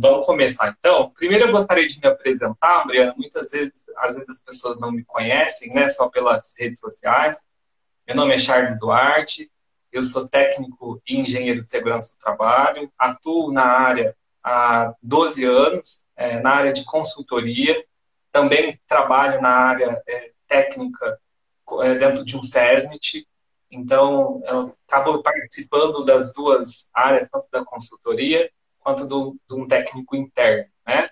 Vamos começar então. Primeiro eu gostaria de me apresentar, Mariana. Muitas vezes, às vezes as pessoas não me conhecem, né? Só pelas redes sociais. Meu nome é Charles Duarte, eu sou técnico e engenheiro de segurança do trabalho, atuo na área há 12 anos, é, na área de consultoria, também trabalho na área é, técnica é, dentro de um SESMIT, então eu acabo participando das duas áreas, tanto da consultoria quanto do, de um técnico interno, né?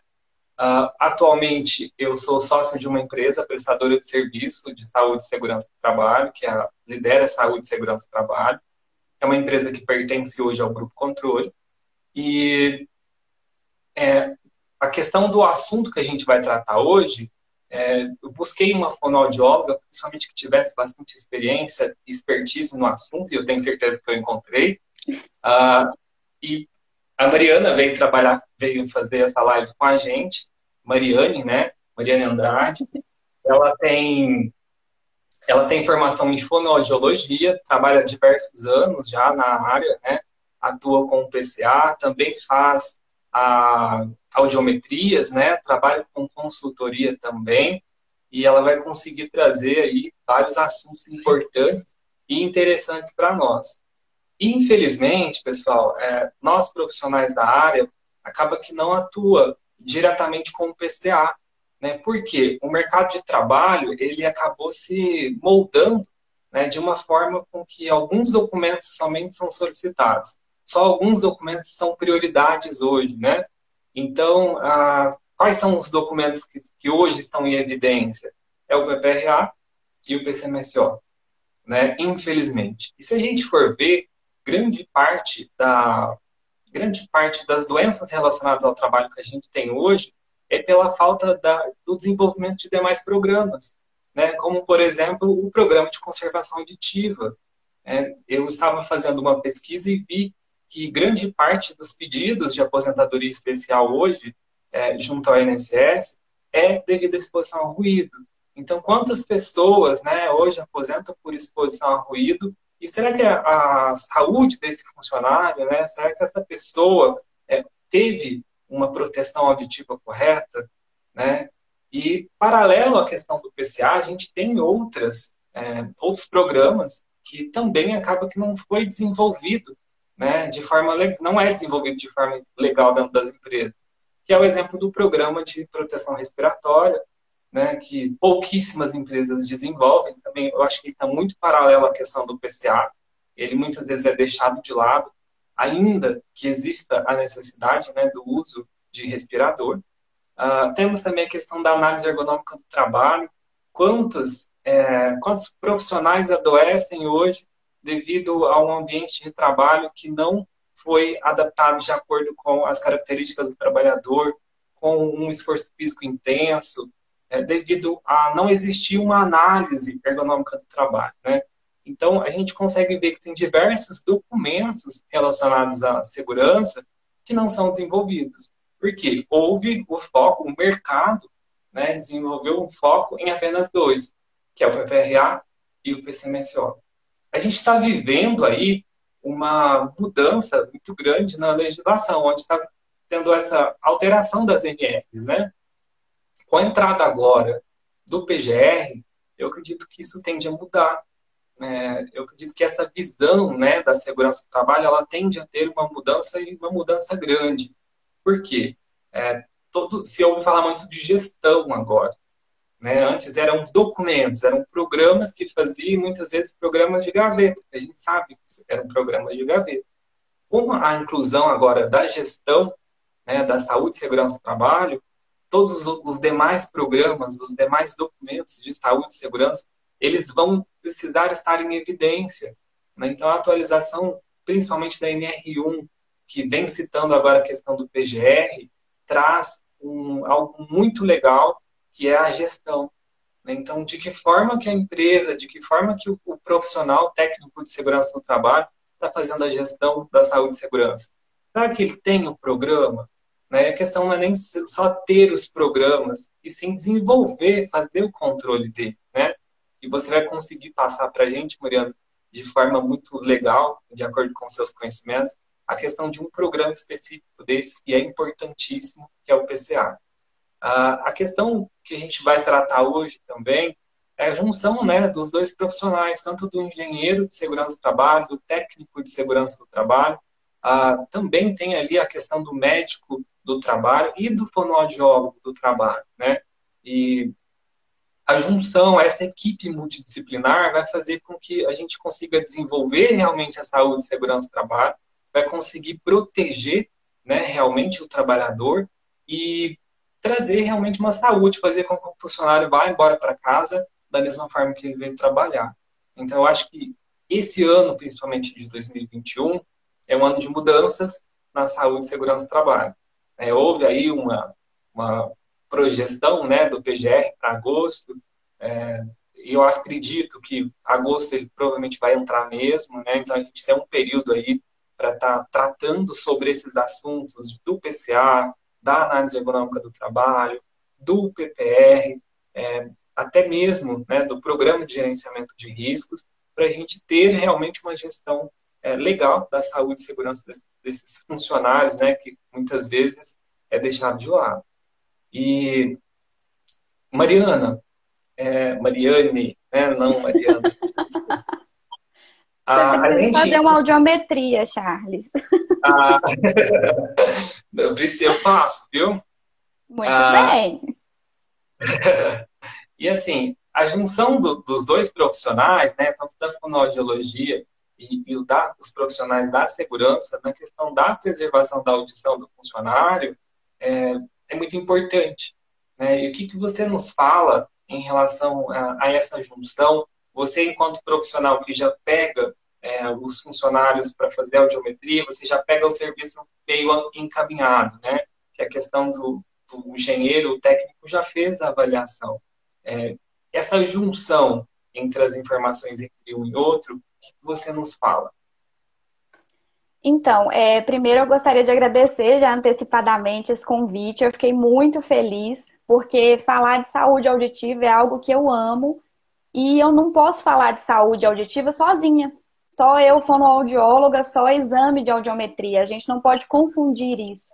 Uh, atualmente, eu sou sócio de uma empresa prestadora de serviço de saúde e segurança do trabalho, que é a Lidera Saúde e Segurança do Trabalho. É uma empresa que pertence hoje ao Grupo Controle. E é, a questão do assunto que a gente vai tratar hoje, é, eu busquei uma fonoaudióloga, principalmente que tivesse bastante experiência e expertise no assunto, e eu tenho certeza que eu encontrei. Uh, e a Mariana veio trabalhar, veio fazer essa live com a gente, Mariane, né? Mariane Andrade. Ela tem ela tem formação em fonoaudiologia, trabalha diversos anos já na área, né? Atua com o PCA, também faz a audiometrias, né? Trabalha com consultoria também, e ela vai conseguir trazer aí vários assuntos importantes e interessantes para nós. Infelizmente, pessoal, é, nós profissionais da área acaba que não atua diretamente com o PCA, né? Porque o mercado de trabalho ele acabou se moldando né, de uma forma com que alguns documentos somente são solicitados. Só alguns documentos são prioridades hoje, né? Então, ah, quais são os documentos que, que hoje estão em evidência? É o PPRA e o PCMSO, né? Infelizmente. E se a gente for ver, grande parte da grande parte das doenças relacionadas ao trabalho que a gente tem hoje é pela falta da, do desenvolvimento de demais programas, né? Como por exemplo o programa de conservação auditiva. É, eu estava fazendo uma pesquisa e vi que grande parte dos pedidos de aposentadoria especial hoje, é, junto ao INSS, é devido à exposição ao ruído. Então, quantas pessoas né, hoje aposentam por exposição ao ruído e será que a, a saúde desse funcionário, né, será que essa pessoa é, teve uma proteção auditiva correta? Né? E, paralelo à questão do PCA, a gente tem outras, é, outros programas que também acaba que não foi desenvolvido né, de forma não é desenvolvido de forma legal dentro das empresas, que é o exemplo do programa de proteção respiratória, né, que pouquíssimas empresas desenvolvem. Também eu acho que está muito paralelo à questão do PCA. Ele muitas vezes é deixado de lado, ainda que exista a necessidade né, do uso de respirador. Uh, temos também a questão da análise ergonômica do trabalho. Quantos, é, quantos profissionais adoecem hoje devido a um ambiente de trabalho que não foi adaptado de acordo com as características do trabalhador, com um esforço físico intenso, é, devido a não existir uma análise ergonômica do trabalho. Né? Então, a gente consegue ver que tem diversos documentos relacionados à segurança que não são desenvolvidos. Porque houve o foco, o mercado né, desenvolveu um foco em apenas dois, que é o PPRA e o PCMSO. A gente está vivendo aí uma mudança muito grande na legislação, onde está tendo essa alteração das NRs, né? Com a entrada agora do PGR, eu acredito que isso tende a mudar. É, eu acredito que essa visão né, da segurança do trabalho ela tende a ter uma mudança e uma mudança grande. Por quê? É, todo, se ouve falar muito de gestão agora. Né? Antes eram documentos, eram programas que faziam, muitas vezes, programas de gaveta. A gente sabe que eram programas de gaveta. Com a inclusão agora da gestão né, da saúde e segurança do trabalho, todos os demais programas, os demais documentos de saúde e segurança, eles vão precisar estar em evidência. Né? Então, a atualização, principalmente da NR1, que vem citando agora a questão do PGR, traz um, algo muito legal, que é a gestão. Né? Então, de que forma que a empresa, de que forma que o, o profissional técnico de segurança no trabalho está fazendo a gestão da saúde e segurança? Será que ele tem o programa? Né? A questão não é nem só ter os programas, e sim desenvolver, fazer o controle dele. Né? E você vai conseguir passar para a gente, Mariana, de forma muito legal, de acordo com seus conhecimentos, a questão de um programa específico desse, que é importantíssimo, que é o PCA. A questão que a gente vai tratar hoje também é a junção né, dos dois profissionais, tanto do engenheiro de segurança do trabalho, do técnico de segurança do trabalho. Também tem ali a questão do médico do trabalho e do fonoaudiólogo do trabalho. Né? E a junção, essa equipe multidisciplinar, vai fazer com que a gente consiga desenvolver realmente a saúde e segurança do trabalho, vai conseguir proteger né, realmente o trabalhador e trazer realmente uma saúde, fazer com que o funcionário vá embora para casa da mesma forma que ele veio trabalhar. Então, eu acho que esse ano, principalmente de 2021, é um ano de mudanças na saúde e segurança do trabalho. É, houve aí uma, uma projeção né, do PGR para agosto, é, e eu acredito que agosto ele provavelmente vai entrar mesmo, né? então a gente tem um período aí para estar tá tratando sobre esses assuntos do PCA, da análise ergonômica do trabalho, do PPR, é, até mesmo né, do programa de gerenciamento de riscos, para a gente ter realmente uma gestão é, legal da saúde e segurança desses, funcionários, né, que muitas vezes é deixado de lado. E Mariana, é, Mariane, né, não Mariana. Ah, a gente... fazer uma audiometria, Charles. Ah, eu faço, viu? Muito ah, bem. e assim, a junção do, dos dois profissionais, né, tanto da fonoaudiologia e, e da, os profissionais da segurança, na questão da preservação da audição do funcionário, é, é muito importante. Né? E o que, que você nos fala em relação a, a essa junção você, enquanto profissional que já pega é, os funcionários para fazer audiometria, você já pega o serviço meio encaminhado, né? Que é a questão do, do engenheiro, o técnico já fez a avaliação. É, essa junção entre as informações entre um e outro, que você nos fala? Então, é, primeiro eu gostaria de agradecer já antecipadamente esse convite. Eu fiquei muito feliz, porque falar de saúde auditiva é algo que eu amo e eu não posso falar de saúde auditiva sozinha. Só eu, fonoaudióloga, só exame de audiometria. A gente não pode confundir isso.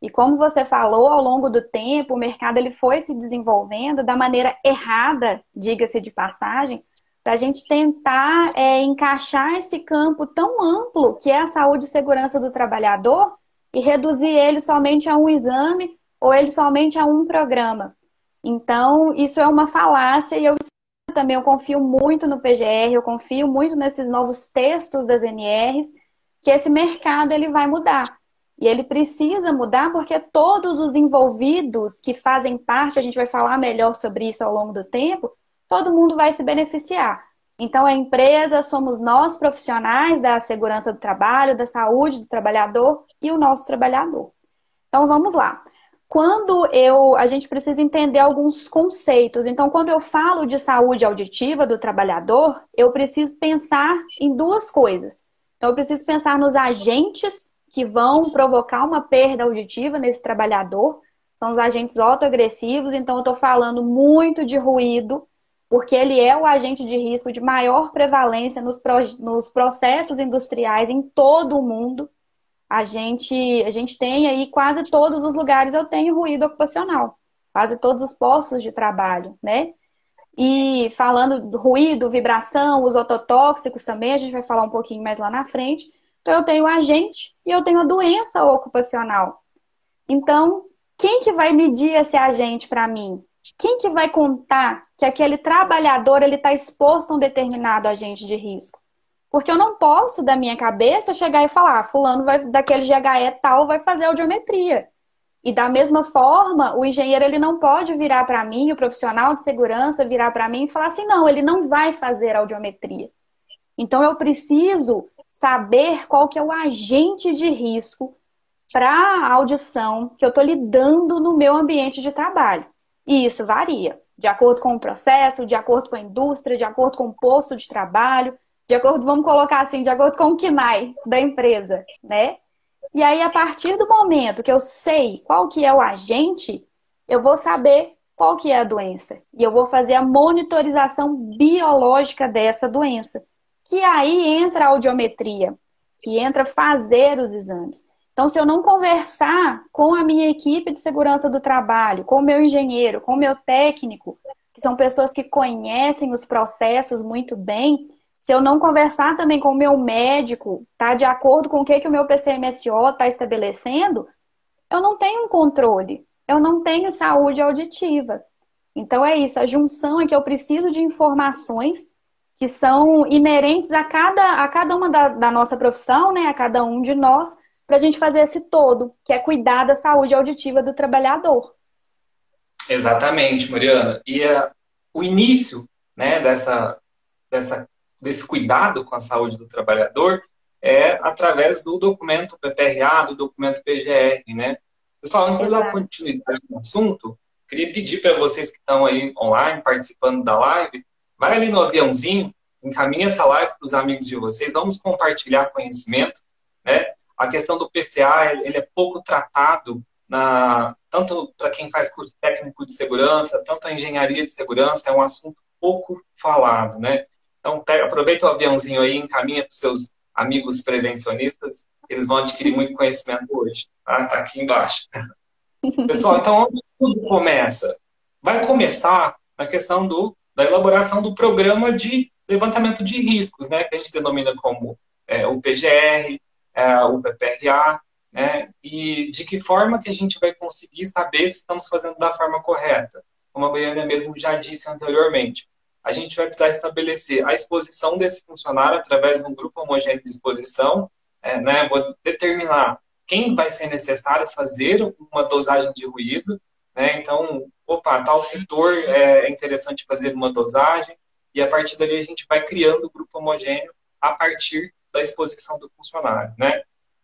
E como você falou, ao longo do tempo, o mercado ele foi se desenvolvendo da maneira errada, diga-se de passagem, para a gente tentar é, encaixar esse campo tão amplo que é a saúde e segurança do trabalhador e reduzir ele somente a um exame ou ele somente a um programa. Então, isso é uma falácia e eu também eu confio muito no PGR, eu confio muito nesses novos textos das NRs, que esse mercado ele vai mudar. E ele precisa mudar porque todos os envolvidos que fazem parte, a gente vai falar melhor sobre isso ao longo do tempo, todo mundo vai se beneficiar. Então, a empresa somos nós, profissionais da segurança do trabalho, da saúde do trabalhador e o nosso trabalhador. Então, vamos lá quando eu a gente precisa entender alguns conceitos. Então, quando eu falo de saúde auditiva do trabalhador, eu preciso pensar em duas coisas. Então, eu preciso pensar nos agentes que vão provocar uma perda auditiva nesse trabalhador. São os agentes autoagressivos. Então, eu estou falando muito de ruído, porque ele é o agente de risco de maior prevalência nos, pro, nos processos industriais em todo o mundo a gente, a gente tem aí quase todos os lugares eu tenho ruído ocupacional, quase todos os postos de trabalho, né? E falando do ruído, vibração, os ototóxicos também, a gente vai falar um pouquinho mais lá na frente. Então, eu tenho agente e eu tenho a doença ocupacional. Então, quem que vai medir esse agente para mim? Quem que vai contar que aquele trabalhador ele está exposto a um determinado agente de risco? Porque eu não posso, da minha cabeça, chegar e falar, ah, fulano vai, daquele GHE tal vai fazer audiometria. E da mesma forma, o engenheiro ele não pode virar para mim, o profissional de segurança virar para mim e falar assim, não, ele não vai fazer audiometria. Então eu preciso saber qual que é o agente de risco para a audição que eu estou lidando no meu ambiente de trabalho. E isso varia, de acordo com o processo, de acordo com a indústria, de acordo com o posto de trabalho, de acordo, vamos colocar assim, de acordo com o KNAI da empresa, né? E aí, a partir do momento que eu sei qual que é o agente, eu vou saber qual que é a doença. E eu vou fazer a monitorização biológica dessa doença. Que aí entra a audiometria, que entra fazer os exames. Então, se eu não conversar com a minha equipe de segurança do trabalho, com o meu engenheiro, com o meu técnico, que são pessoas que conhecem os processos muito bem, se eu não conversar também com o meu médico, tá de acordo com o que, que o meu PCMSO está estabelecendo, eu não tenho um controle, eu não tenho saúde auditiva. Então é isso, a junção é que eu preciso de informações que são inerentes a cada, a cada uma da, da nossa profissão, né, a cada um de nós, para a gente fazer esse todo, que é cuidar da saúde auditiva do trabalhador. Exatamente, Mariana. E uh, o início né, dessa, dessa, desse cuidado com a saúde do trabalhador é através do documento PPRA, do documento PGR, né? Pessoal, antes Exato. da continuidade do assunto, queria pedir para vocês que estão aí online, participando da live, vai ali no aviãozinho, encaminha essa live para os amigos de vocês, vamos compartilhar conhecimento, né? A questão do PCA, ele é pouco tratado na, tanto para quem faz curso técnico de segurança, tanto a engenharia de segurança, é um assunto pouco falado, né? Então, pega, aproveita o aviãozinho aí, encaminha para os seus amigos prevencionistas, eles vão adquirir muito conhecimento hoje, tá? Tá aqui embaixo. Pessoal, então, onde tudo começa? Vai começar na questão do, da elaboração do programa de levantamento de riscos, né? Que a gente denomina como é, o PGR, é, o PPRA, né? E de que forma que a gente vai conseguir saber se estamos fazendo da forma correta? Como a Goiânia mesmo já disse anteriormente, a gente vai precisar estabelecer a exposição desse funcionário através de um grupo homogêneo de exposição, é, né? Vou determinar quem vai ser necessário fazer uma dosagem de ruído, né? Então, opa, tal setor é interessante fazer uma dosagem, e a partir dali a gente vai criando o grupo homogêneo a partir da exposição do funcionário, né?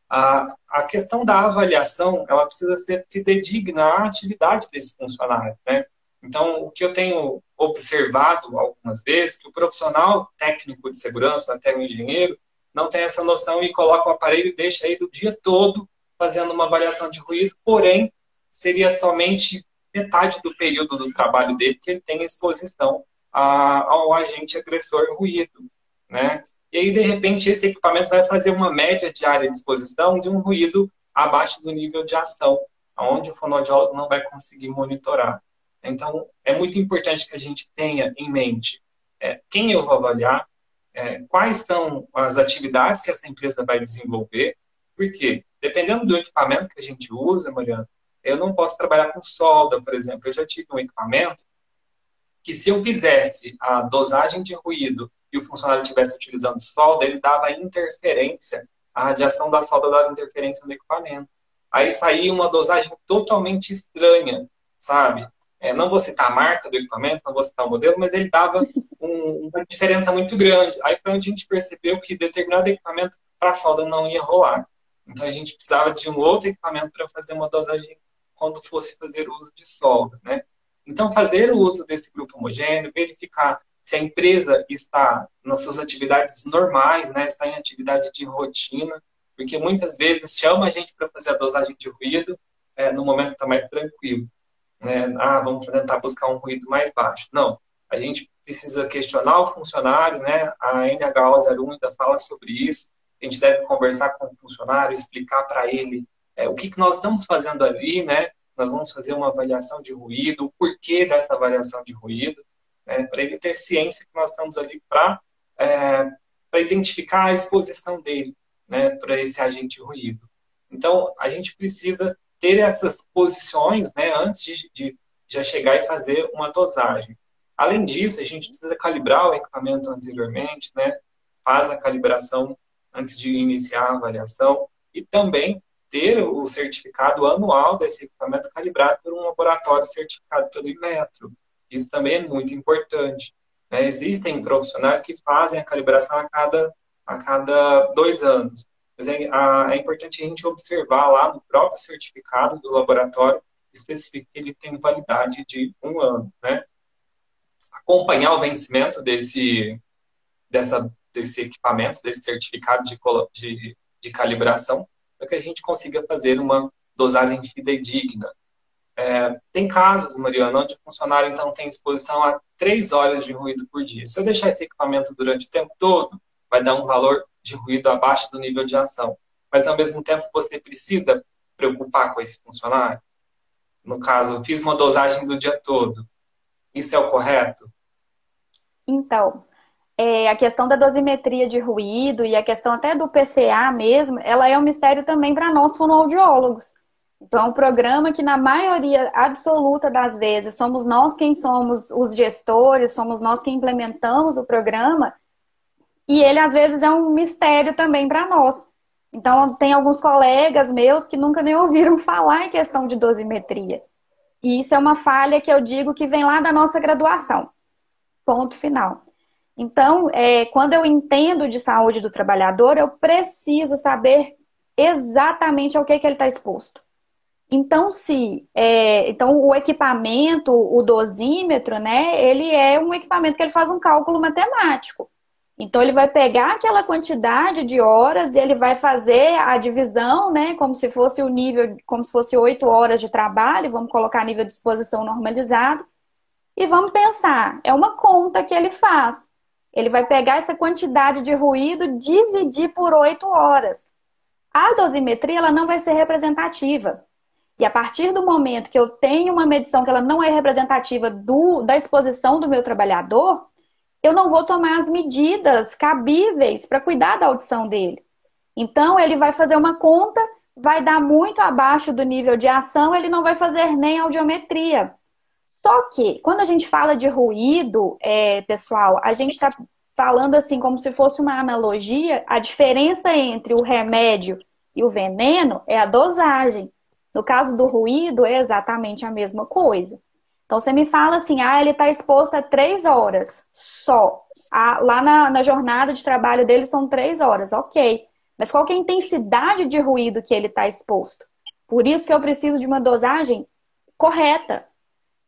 A, a questão da avaliação, ela precisa ser fidedigna à atividade desse funcionário, né? Então, o que eu tenho observado algumas vezes, que o profissional técnico de segurança, até o engenheiro, não tem essa noção e coloca o aparelho e deixa ele o dia todo fazendo uma avaliação de ruído, porém, seria somente metade do período do trabalho dele que ele tem exposição a, ao agente agressor ruído, né? E aí, de repente, esse equipamento vai fazer uma média diária de exposição de um ruído abaixo do nível de ação, onde o fonoaudiólogo não vai conseguir monitorar. Então, é muito importante que a gente tenha em mente é, quem eu vou avaliar, é, quais são as atividades que essa empresa vai desenvolver, porque, dependendo do equipamento que a gente usa, Mariana, eu não posso trabalhar com solda, por exemplo. Eu já tive um equipamento que, se eu fizesse a dosagem de ruído e o funcionário estivesse utilizando solda, ele dava interferência, a radiação da solda dava interferência no equipamento. Aí saía uma dosagem totalmente estranha, sabe? É, não vou citar a marca do equipamento, não vou citar o modelo, mas ele dava um, uma diferença muito grande. Aí foi onde a gente percebeu que determinado equipamento para solda não ia rolar. Então a gente precisava de um outro equipamento para fazer uma dosagem quando fosse fazer uso de solda, né? Então fazer o uso desse grupo homogêneo, verificar se a empresa está nas suas atividades normais, né, está em atividade de rotina, porque muitas vezes chama a gente para fazer a dosagem de ruído é, no momento que está mais tranquilo. Né? Ah, vamos tentar buscar um ruído mais baixo. Não, a gente precisa questionar o funcionário, né? A NHO01 ainda fala sobre isso. A gente deve conversar com o funcionário, explicar para ele é, o que, que nós estamos fazendo ali, né? Nós vamos fazer uma avaliação de ruído, o porquê dessa avaliação de ruído né, para ele ter ciência que nós estamos ali para é, identificar a exposição dele né, para esse agente ruído. Então, a gente precisa ter essas posições né, antes de, de já chegar e fazer uma dosagem. Além disso, a gente precisa calibrar o equipamento anteriormente, né, faz a calibração antes de iniciar a avaliação e também ter o certificado anual desse equipamento calibrado por um laboratório certificado pelo Inmetro. Isso também é muito importante. Né? Existem profissionais que fazem a calibração a cada, a cada dois anos. Mas é, a, é importante a gente observar lá no próprio certificado do laboratório, especifica que ele tem validade de um ano. Né? Acompanhar o vencimento desse, dessa, desse equipamento, desse certificado de, de, de calibração, para que a gente consiga fazer uma dosagem fidedigna. É, tem casos, Mariana, onde o funcionário então tem exposição a três horas de ruído por dia. Se eu deixar esse equipamento durante o tempo todo, vai dar um valor de ruído abaixo do nível de ação. Mas, ao mesmo tempo, você precisa preocupar com esse funcionário. No caso, fiz uma dosagem do dia todo. Isso é o correto? Então, é, a questão da dosimetria de ruído e a questão até do PCA mesmo, ela é um mistério também para nós fonoaudiólogos. Então, é um programa que, na maioria absoluta das vezes, somos nós quem somos os gestores, somos nós quem implementamos o programa, e ele, às vezes, é um mistério também para nós. Então, tem alguns colegas meus que nunca nem ouviram falar em questão de dosimetria. E isso é uma falha que eu digo que vem lá da nossa graduação. Ponto final. Então, é, quando eu entendo de saúde do trabalhador, eu preciso saber exatamente ao que, que ele está exposto. Então, se é, então o equipamento, o dosímetro, né, ele é um equipamento que ele faz um cálculo matemático. Então, ele vai pegar aquela quantidade de horas e ele vai fazer a divisão, né, como se fosse o nível, como se fosse oito horas de trabalho, vamos colocar nível de exposição normalizado, e vamos pensar, é uma conta que ele faz. Ele vai pegar essa quantidade de ruído, dividir por 8 horas. A dosimetria ela não vai ser representativa. E a partir do momento que eu tenho uma medição que ela não é representativa do, da exposição do meu trabalhador, eu não vou tomar as medidas cabíveis para cuidar da audição dele. Então, ele vai fazer uma conta, vai dar muito abaixo do nível de ação, ele não vai fazer nem audiometria. Só que, quando a gente fala de ruído, é, pessoal, a gente está falando assim como se fosse uma analogia, a diferença entre o remédio e o veneno é a dosagem. No caso do ruído, é exatamente a mesma coisa. Então, você me fala assim, ah, ele está exposto a três horas só. Ah, lá na, na, jornada de trabalho dele são três horas, ok. Mas qual é a intensidade de ruído que ele está exposto? Por isso que eu preciso de uma dosagem correta.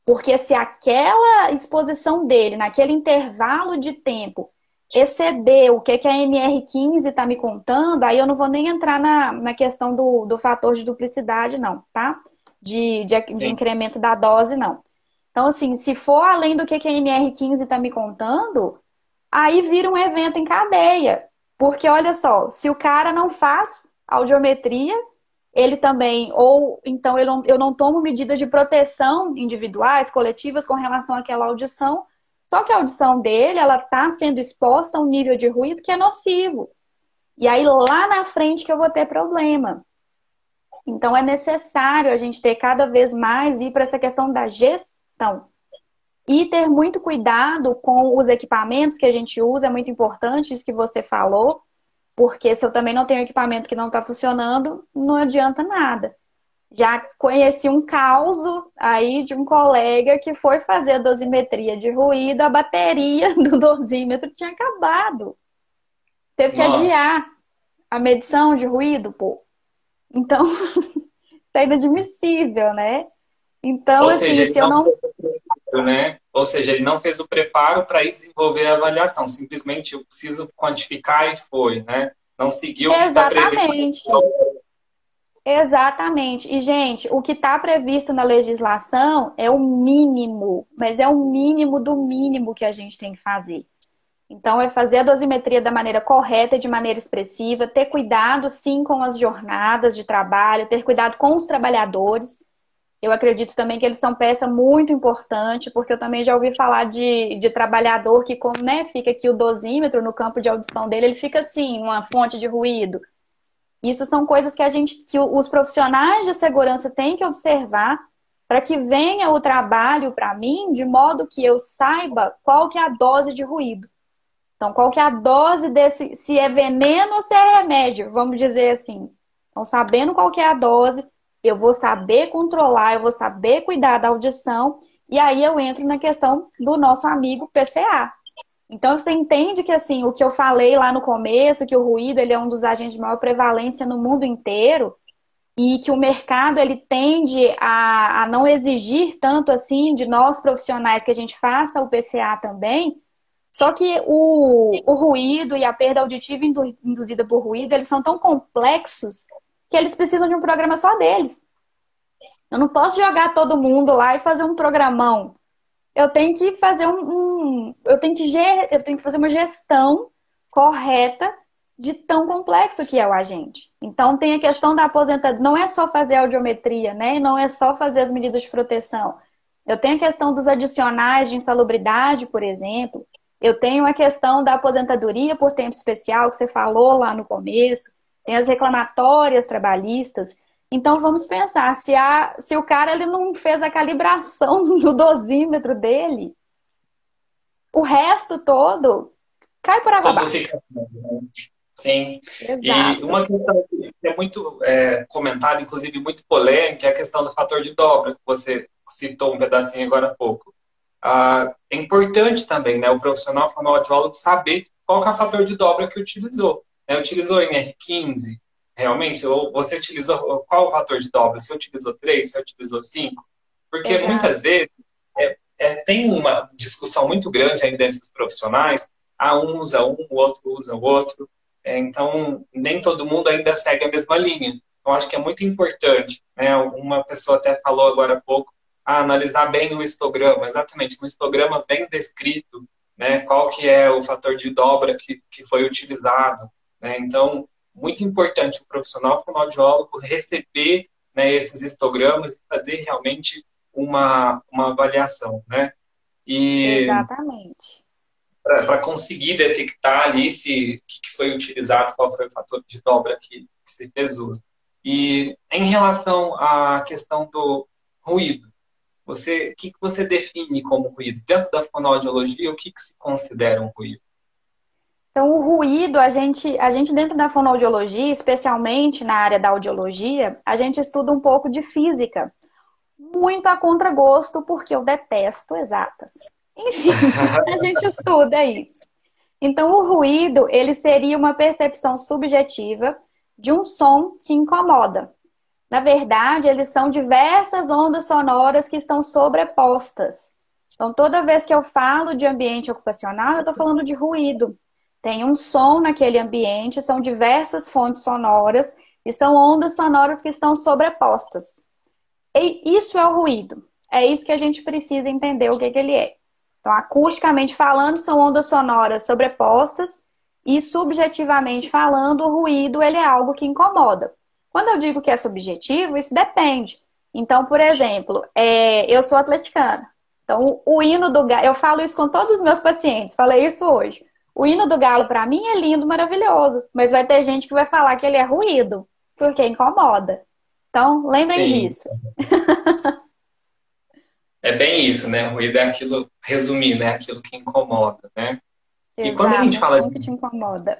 Porque se aquela exposição dele, naquele intervalo de tempo, exceder o que, que a NR15 está me contando, aí eu não vou nem entrar na, na questão do, do fator de duplicidade, não, tá? De, de, de incremento da dose, não. Então, assim, se for além do que, que a NR15 está me contando, aí vira um evento em cadeia. Porque, olha só, se o cara não faz audiometria, ele também, ou então eu não, eu não tomo medidas de proteção individuais, coletivas com relação àquela audição, só que a audição dele, ela está sendo exposta a um nível de ruído que é nocivo. E aí lá na frente que eu vou ter problema. Então é necessário a gente ter cada vez mais ir para essa questão da gestão. E ter muito cuidado com os equipamentos que a gente usa, é muito importante isso que você falou porque se eu também não tenho equipamento que não está funcionando, não adianta nada. Já conheci um caso aí de um colega que foi fazer a dosimetria de ruído, a bateria do dosímetro tinha acabado. Teve que Nossa. adiar a medição de ruído, pô. Então, isso é inadmissível, né? Então, Ou assim, seja, se eu não. Né? Ou seja, ele não fez o preparo para ir desenvolver a avaliação. Simplesmente eu preciso quantificar e foi, né? Não seguiu Exatamente. Exatamente. E, gente, o que está previsto na legislação é o mínimo, mas é o mínimo do mínimo que a gente tem que fazer. Então, é fazer a dosimetria da maneira correta e de maneira expressiva, ter cuidado, sim, com as jornadas de trabalho, ter cuidado com os trabalhadores. Eu acredito também que eles são peça muito importante, porque eu também já ouvi falar de, de trabalhador que, como né, fica aqui o dosímetro no campo de audição dele, ele fica assim, uma fonte de ruído. Isso são coisas que a gente, que os profissionais de segurança têm que observar para que venha o trabalho para mim de modo que eu saiba qual que é a dose de ruído. Então, qual que é a dose desse, se é veneno ou se é remédio, vamos dizer assim. Então, sabendo qual que é a dose, eu vou saber controlar, eu vou saber cuidar da audição, e aí eu entro na questão do nosso amigo PCA. Então você entende que assim, o que eu falei lá no começo, que o ruído ele é um dos agentes de maior prevalência no mundo inteiro, e que o mercado ele tende a, a não exigir tanto assim de nós profissionais que a gente faça o PCA também. Só que o, o ruído e a perda auditiva induzida por ruído, eles são tão complexos que eles precisam de um programa só deles. Eu não posso jogar todo mundo lá e fazer um programão. Eu tenho que fazer um, um eu tenho que eu tenho que fazer uma gestão correta de tão complexo que é o agente. Então tem a questão da aposentadoria, não é só fazer audiometria, né? Não é só fazer as medidas de proteção. Eu tenho a questão dos adicionais de insalubridade, por exemplo. Eu tenho a questão da aposentadoria por tempo especial, que você falou lá no começo. Tem as reclamatórias trabalhistas. Então vamos pensar, se, a, se o cara ele não fez a calibração do dosímetro dele, o resto todo cai por água abaixo. Sim. Exato. E uma questão que é muito é, comentada, inclusive muito polêmica, é a questão do fator de dobra, que você citou um pedacinho agora há pouco. Ah, é importante também né, o profissional fonoaudiólogo saber qual é o fator de dobra que utilizou. É, utilizou NR15, realmente? Ou você utilizou qual o fator de dobra? Você utilizou 3, você utilizou 5? Porque Exato. muitas vezes é, é, tem uma discussão muito grande aí dentro dos profissionais. Ah, um usa um, o outro usa o outro. É, então, nem todo mundo ainda segue a mesma linha. Então, acho que é muito importante. Né? Uma pessoa até falou agora há pouco, ah, analisar bem o histograma. Exatamente, no histograma bem descrito né, qual que é o fator de dobra que, que foi utilizado. Né? Então, muito importante o profissional fonoaudiólogo receber né, esses histogramas e fazer realmente uma, uma avaliação. Né? E Exatamente para conseguir detectar ali se o que, foi utilizado, qual foi o fator de dobra que, que se fez uso. E em relação à questão do ruído, você, o que, que você define como ruído? Dentro da fonoaudiologia, o que, que se considera um ruído? Então, o ruído, a gente, a gente dentro da fonoaudiologia, especialmente na área da audiologia, a gente estuda um pouco de física. Muito a contragosto, porque eu detesto exatas. Enfim, a gente estuda isso. Então, o ruído, ele seria uma percepção subjetiva de um som que incomoda. Na verdade, eles são diversas ondas sonoras que estão sobrepostas. Então, toda vez que eu falo de ambiente ocupacional, eu estou falando de ruído. Tem um som naquele ambiente, são diversas fontes sonoras e são ondas sonoras que estão sobrepostas. Isso é o ruído. É isso que a gente precisa entender o que, que ele é. Então, acusticamente falando, são ondas sonoras sobrepostas e subjetivamente falando, o ruído ele é algo que incomoda. Quando eu digo que é subjetivo, isso depende. Então, por exemplo, é, eu sou atleticana. Então, o hino do galo, eu falo isso com todos os meus pacientes, falei isso hoje. O hino do galo, para mim, é lindo, maravilhoso, mas vai ter gente que vai falar que ele é ruído, porque incomoda. Então, lembrem Sim. disso. é bem isso, né? O ruído é aquilo, resumir, né? Aquilo que incomoda, né? Exato, e quando a gente fala de... que te incomoda.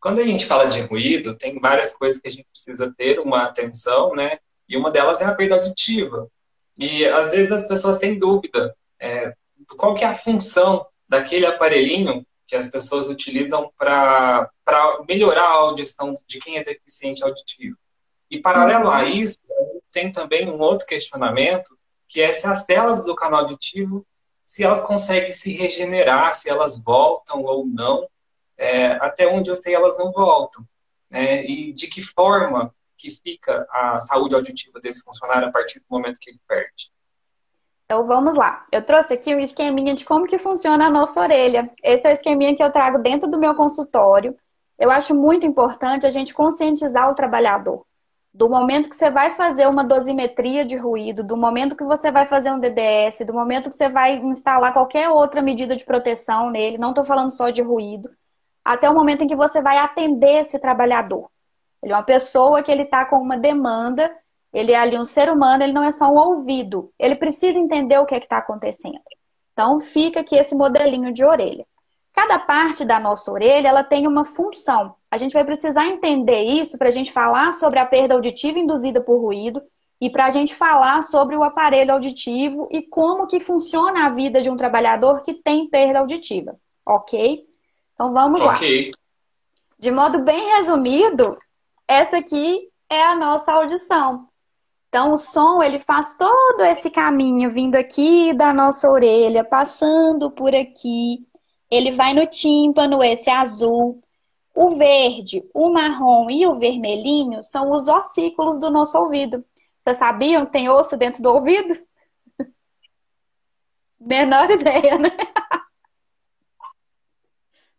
Quando a gente fala de ruído, tem várias coisas que a gente precisa ter uma atenção, né? E uma delas é a perda auditiva. E às vezes as pessoas têm dúvida é, qual que é a função daquele aparelhinho que as pessoas utilizam para melhorar a audição de quem é deficiente auditivo. E paralelo a uhum. isso, tem também um outro questionamento que é se as telas do canal auditivo, se elas conseguem se regenerar, se elas voltam ou não. É, até onde eu sei, elas não voltam. Né? E de que forma que fica a saúde auditiva desse funcionário a partir do momento que ele perde. Então vamos lá. Eu trouxe aqui um esqueminha de como que funciona a nossa orelha. Esse é o esqueminha que eu trago dentro do meu consultório. Eu acho muito importante a gente conscientizar o trabalhador do momento que você vai fazer uma dosimetria de ruído, do momento que você vai fazer um DDS, do momento que você vai instalar qualquer outra medida de proteção nele, não estou falando só de ruído, até o momento em que você vai atender esse trabalhador. Ele é uma pessoa que ele está com uma demanda, ele é ali um ser humano, ele não é só um ouvido. Ele precisa entender o que é está acontecendo. Então, fica aqui esse modelinho de orelha. Cada parte da nossa orelha, ela tem uma função. A gente vai precisar entender isso para a gente falar sobre a perda auditiva induzida por ruído e para a gente falar sobre o aparelho auditivo e como que funciona a vida de um trabalhador que tem perda auditiva, ok? Então vamos okay. lá. De modo bem resumido, essa aqui é a nossa audição. Então o som ele faz todo esse caminho vindo aqui da nossa orelha, passando por aqui, ele vai no tímpano, esse azul. O verde, o marrom e o vermelhinho são os ossículos do nosso ouvido. Vocês sabiam que tem osso dentro do ouvido? Menor ideia, né?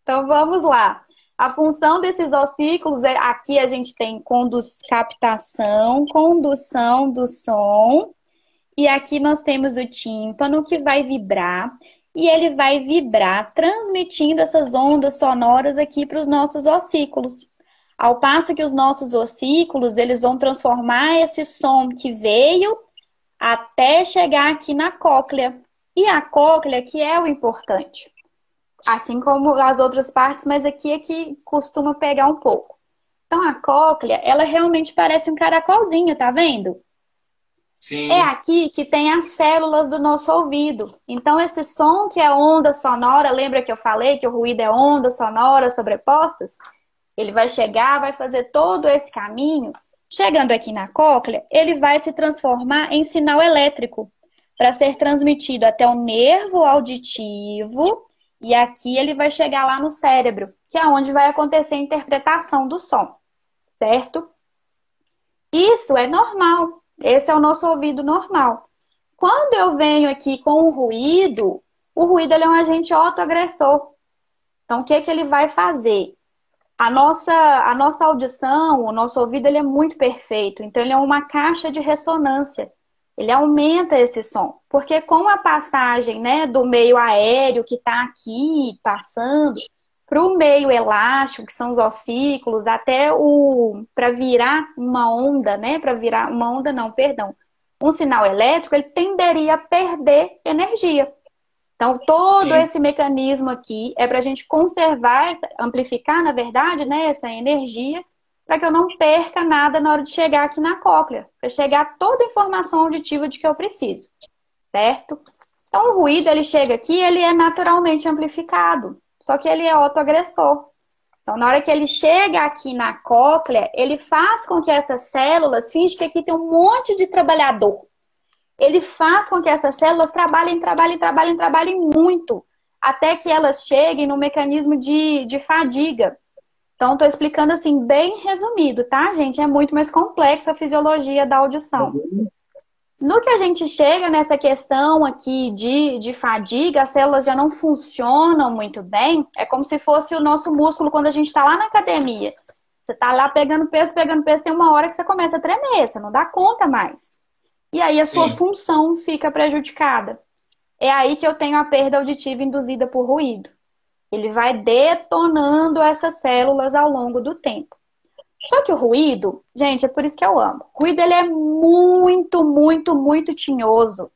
Então vamos lá. A função desses ossículos é aqui a gente tem conduz, captação, condução do som. E aqui nós temos o tímpano que vai vibrar e ele vai vibrar transmitindo essas ondas sonoras aqui para os nossos ossículos. Ao passo que os nossos ossículos, eles vão transformar esse som que veio até chegar aqui na cóclea. E a cóclea que é o importante. Assim como as outras partes, mas aqui é que costuma pegar um pouco. Então a cóclea, ela realmente parece um caracolzinho, tá vendo? Sim. É aqui que tem as células do nosso ouvido. Então esse som que é onda sonora, lembra que eu falei que o ruído é onda sonora sobrepostas? Ele vai chegar, vai fazer todo esse caminho. Chegando aqui na cóclea, ele vai se transformar em sinal elétrico para ser transmitido até o nervo auditivo e aqui ele vai chegar lá no cérebro, que é onde vai acontecer a interpretação do som, certo? Isso é normal. Esse é o nosso ouvido normal. Quando eu venho aqui com o ruído, o ruído é um agente autoagressor. Então, o que, que ele vai fazer? A nossa, a nossa audição, o nosso ouvido, ele é muito perfeito. Então, ele é uma caixa de ressonância ele aumenta esse som. Porque com a passagem né, do meio aéreo que está aqui passando para o meio elástico, que são os ossículos, até o para virar uma onda, né? Para virar uma onda, não, perdão, um sinal elétrico, ele tenderia a perder energia. Então, todo Sim. esse mecanismo aqui é para a gente conservar, amplificar, na verdade, né, essa energia para que eu não perca nada na hora de chegar aqui na cóclea, para chegar toda a informação auditiva de que eu preciso, certo? Então o ruído ele chega aqui, ele é naturalmente amplificado, só que ele é autoagressor. Então na hora que ele chega aqui na cóclea, ele faz com que essas células, finge que aqui tem um monte de trabalhador. Ele faz com que essas células trabalhem, trabalhem, trabalhem, trabalhem muito, até que elas cheguem no mecanismo de, de fadiga, então, estou explicando assim, bem resumido, tá, gente? É muito mais complexa a fisiologia da audição. No que a gente chega nessa questão aqui de, de fadiga, as células já não funcionam muito bem. É como se fosse o nosso músculo quando a gente está lá na academia. Você está lá pegando peso, pegando peso, tem uma hora que você começa a tremer, você não dá conta mais. E aí a sua Sim. função fica prejudicada. É aí que eu tenho a perda auditiva induzida por ruído. Ele vai detonando essas células ao longo do tempo. Só que o ruído, gente, é por isso que eu amo. O ruído ele é muito, muito, muito tinhoso.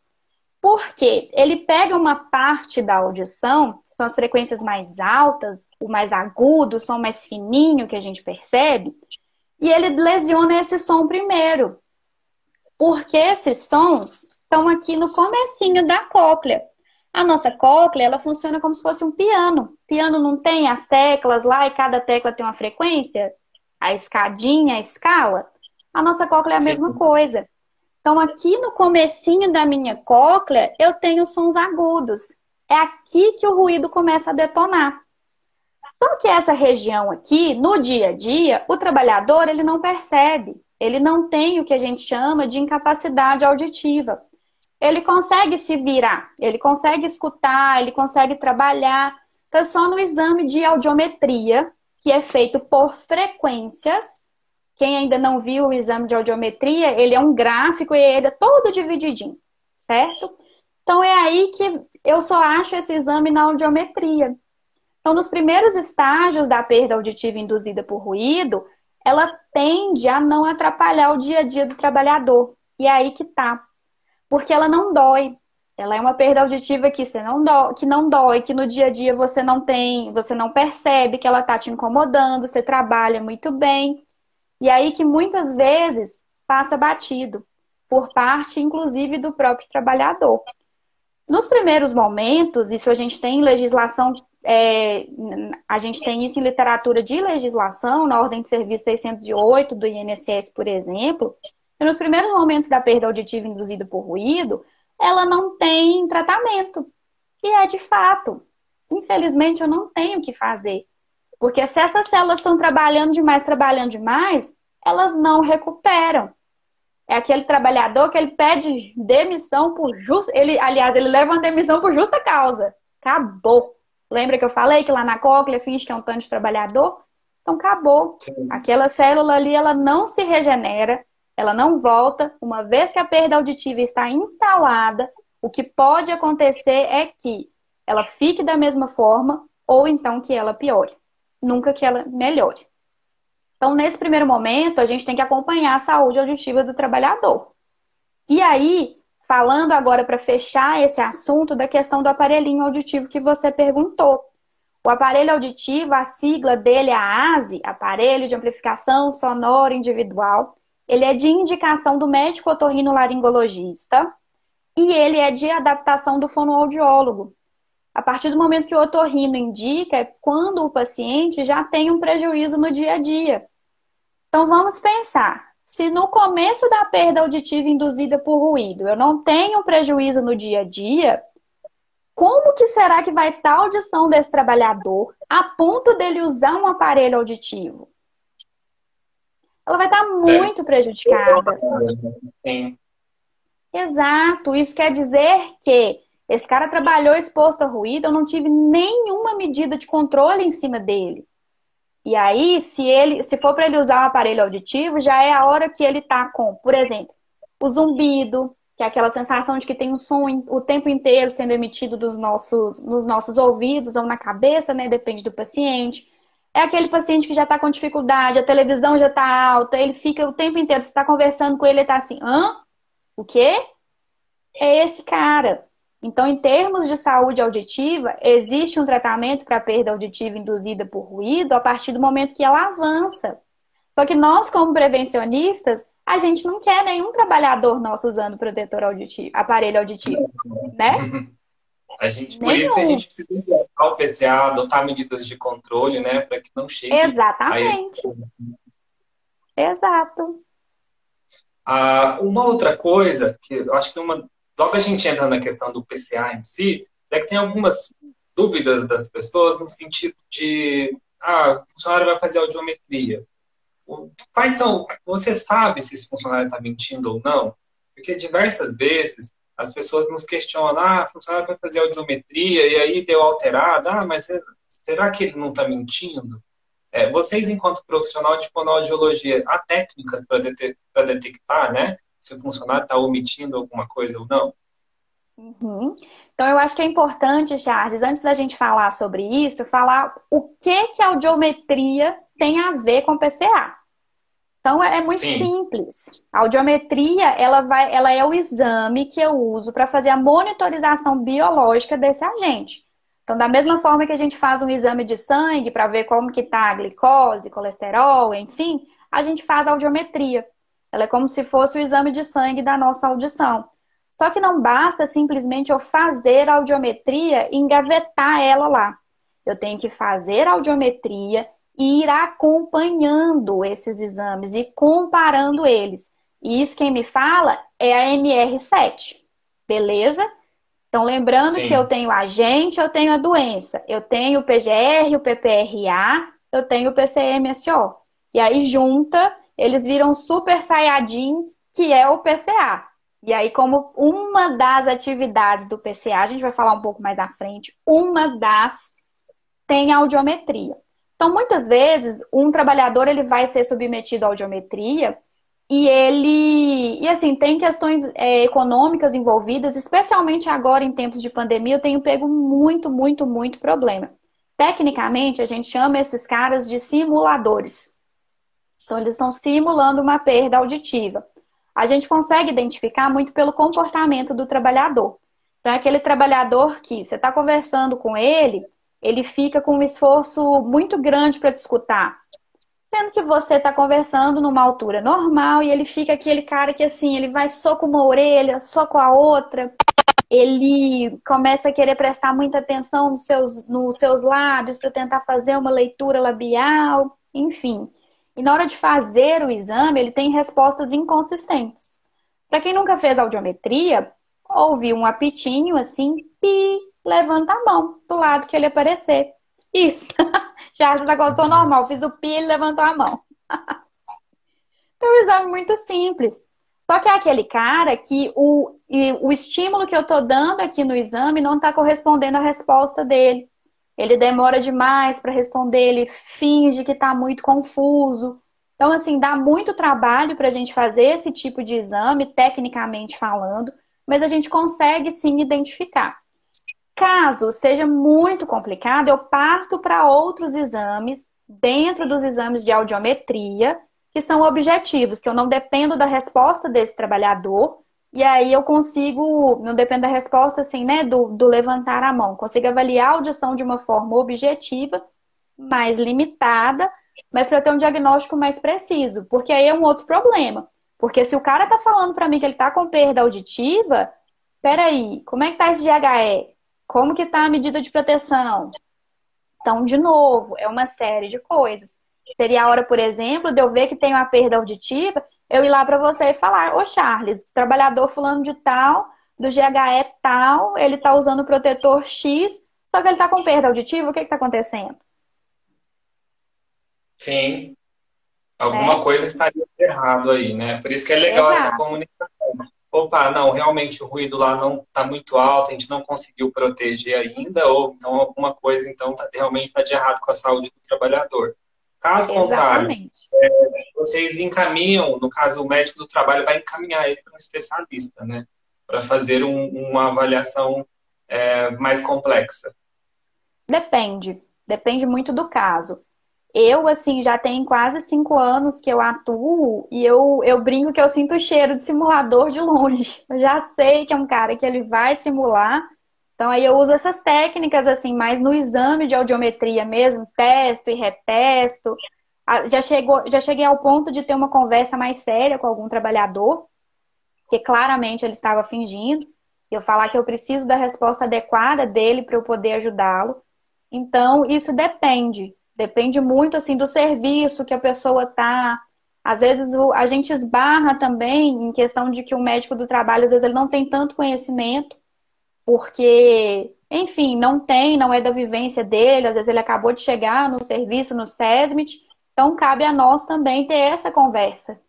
Porque ele pega uma parte da audição, são as frequências mais altas, o mais agudo, o som mais fininho que a gente percebe, e ele lesiona esse som primeiro. Porque esses sons estão aqui no comecinho da cóclea. A nossa cóclea, ela funciona como se fosse um piano. Piano não tem as teclas lá e cada tecla tem uma frequência? A escadinha, a escala? A nossa cóclea é a Sim. mesma coisa. Então, aqui no comecinho da minha cóclea, eu tenho sons agudos. É aqui que o ruído começa a detonar. Só que essa região aqui, no dia a dia, o trabalhador ele não percebe. Ele não tem o que a gente chama de incapacidade auditiva ele consegue se virar, ele consegue escutar, ele consegue trabalhar. Então, é só no exame de audiometria, que é feito por frequências. Quem ainda não viu o exame de audiometria, ele é um gráfico e ele é todo divididinho, certo? Então, é aí que eu só acho esse exame na audiometria. Então, nos primeiros estágios da perda auditiva induzida por ruído, ela tende a não atrapalhar o dia a dia do trabalhador. E é aí que tá porque ela não dói. Ela é uma perda auditiva que, você não dói, que não dói, que no dia a dia você não tem, você não percebe que ela está te incomodando, você trabalha muito bem. E aí que muitas vezes passa batido, por parte, inclusive, do próprio trabalhador. Nos primeiros momentos, isso a gente tem em legislação, é, a gente tem isso em literatura de legislação, na Ordem de Serviço 608 do INSS, por exemplo, nos primeiros momentos da perda auditiva induzida por ruído, ela não tem tratamento. E é de fato. Infelizmente, eu não tenho o que fazer. Porque se essas células estão trabalhando demais, trabalhando demais, elas não recuperam. É aquele trabalhador que ele pede demissão por justa. Ele, aliás, ele leva uma demissão por justa causa. Acabou. Lembra que eu falei que lá na cóclea finge que é um tanto de trabalhador? Então acabou. Aquela célula ali, ela não se regenera, ela não volta. Uma vez que a perda auditiva está instalada, o que pode acontecer é que ela fique da mesma forma ou então que ela piore. Nunca que ela melhore. Então, nesse primeiro momento, a gente tem que acompanhar a saúde auditiva do trabalhador. E aí, falando agora para fechar esse assunto da questão do aparelhinho auditivo que você perguntou. O aparelho auditivo, a sigla dele é a ASI, Aparelho de Amplificação Sonora Individual. Ele é de indicação do médico otorrinolaringologista e ele é de adaptação do fonoaudiólogo. A partir do momento que o otorrino indica, é quando o paciente já tem um prejuízo no dia a dia. Então vamos pensar, se no começo da perda auditiva induzida por ruído eu não tenho prejuízo no dia a dia, como que será que vai estar a audição desse trabalhador a ponto dele usar um aparelho auditivo? Ela vai estar muito prejudicada. Sim. Exato. Isso quer dizer que esse cara trabalhou exposto a ruído, eu não tive nenhuma medida de controle em cima dele. E aí, se ele, se for para ele usar um aparelho auditivo, já é a hora que ele tá com, por exemplo, o zumbido, que é aquela sensação de que tem um som o tempo inteiro sendo emitido dos nossos, nos nossos ouvidos ou na cabeça, né? Depende do paciente. É aquele paciente que já está com dificuldade, a televisão já está alta, ele fica o tempo inteiro, você está conversando com ele, ele está assim, hã? O quê? É esse cara. Então, em termos de saúde auditiva, existe um tratamento para perda auditiva induzida por ruído a partir do momento que ela avança. Só que nós, como prevencionistas, a gente não quer nenhum trabalhador nosso usando protetor auditivo, aparelho auditivo, né? A gente, por Nenhum. isso que a gente precisa adotar o PCA, adotar medidas de controle, né? Para que não chegue. Exatamente. A... Exato. Ah, uma outra coisa que eu acho que uma Logo a gente entra na questão do PCA em si, é que tem algumas dúvidas das pessoas no sentido de, ah, o funcionário vai fazer audiometria. Quais são, você sabe se esse funcionário está mentindo ou não? Porque diversas vezes as pessoas nos questionam, ah, funcionário vai fazer audiometria e aí deu alterado, ah, mas será que ele não está mentindo? É, vocês, enquanto profissional de fonoaudiologia, há técnicas para detectar, né? se o funcionário está omitindo alguma coisa ou não? Uhum. Então, eu acho que é importante, Charles, antes da gente falar sobre isso, falar o que, que a audiometria tem a ver com PCA. Então, é, é muito Sim. simples. A audiometria, ela, vai, ela é o exame que eu uso para fazer a monitorização biológica desse agente. Então, da mesma forma que a gente faz um exame de sangue para ver como que está a glicose, colesterol, enfim, a gente faz a audiometria. Ela é como se fosse o exame de sangue da nossa audição. Só que não basta simplesmente eu fazer a audiometria e engavetar ela lá. Eu tenho que fazer a audiometria e ir acompanhando esses exames e comparando eles. E isso quem me fala é a MR7. Beleza? Então, lembrando Sim. que eu tenho a gente, eu tenho a doença. Eu tenho o PGR, o PPRA, eu tenho o PCMSO. E aí junta eles viram Super Saiyajin, que é o PCA. E aí, como uma das atividades do PCA, a gente vai falar um pouco mais à frente, uma das tem audiometria. Então, muitas vezes, um trabalhador ele vai ser submetido à audiometria e ele. E assim, tem questões é, econômicas envolvidas, especialmente agora em tempos de pandemia, eu tenho pego muito, muito, muito problema. Tecnicamente, a gente chama esses caras de simuladores. Então, eles estão simulando uma perda auditiva. A gente consegue identificar muito pelo comportamento do trabalhador. Então, é aquele trabalhador que você está conversando com ele, ele fica com um esforço muito grande para te escutar. Sendo que você está conversando numa altura normal e ele fica aquele cara que, assim, ele vai só com uma orelha, só com a outra. Ele começa a querer prestar muita atenção nos seus, nos seus lábios para tentar fazer uma leitura labial, enfim. E na hora de fazer o exame, ele tem respostas inconsistentes. Para quem nunca fez audiometria, ouve um apitinho assim, pi, levanta a mão do lado que ele aparecer. Isso. Já na condição normal, fiz o pi, ele levantou a mão. então, um exame muito simples. Só que é aquele cara que o, o estímulo que eu estou dando aqui no exame não está correspondendo à resposta dele. ele demora demais para responder, ele finge que está muito confuso. Então, assim, dá muito trabalho para a gente fazer esse tipo de exame, tecnicamente falando, mas a gente consegue sim identificar. Caso seja muito complicado, eu parto para outros exames, dentro dos exames de audiometria, que são objetivos, que eu não dependo da resposta desse trabalhador, e aí eu consigo, não depende da resposta assim, né, do, do levantar a mão, consigo avaliar a audição de uma forma objetiva, mais limitada, mas para ter um diagnóstico mais preciso, porque aí é um outro problema. Porque se o cara tá falando para mim que ele tá com perda auditiva, peraí, como é que tá esse GHE? Como que tá a medida de proteção? Então, de novo, é uma série de coisas. Seria a hora, por exemplo, de eu ver que tem uma perda auditiva, eu ir lá para você e falar, ô Charles, trabalhador fulano de tal, do GHE tal, ele tá usando o protetor X, só que ele tá com perda auditiva, o que que tá acontecendo? Sim. Alguma é. coisa estaria errado aí, né? Por isso que é legal Exato. essa comunicação. Opa, não, realmente o ruído lá não está muito alto, a gente não conseguiu proteger ainda, ou então alguma coisa então tá, realmente está de errado com a saúde do trabalhador. Caso contrário, é, vocês encaminham, no caso o médico do trabalho vai encaminhar ele para um especialista, né? Para fazer um, uma avaliação é, mais complexa. Depende, depende muito do caso. Eu, assim, já tem quase cinco anos que eu atuo e eu, eu brinco que eu sinto o cheiro de simulador de longe. Eu já sei que é um cara que ele vai simular. Então, aí eu uso essas técnicas, assim, mais no exame de audiometria mesmo, testo e retesto. Já, chegou, já cheguei ao ponto de ter uma conversa mais séria com algum trabalhador, que claramente ele estava fingindo. Eu falar que eu preciso da resposta adequada dele para eu poder ajudá-lo. Então, isso depende. Depende muito assim do serviço que a pessoa tá. Às vezes a gente esbarra também em questão de que o médico do trabalho, às vezes, ele não tem tanto conhecimento, porque, enfim, não tem, não é da vivência dele, às vezes ele acabou de chegar no serviço, no SESMIT, então cabe a nós também ter essa conversa.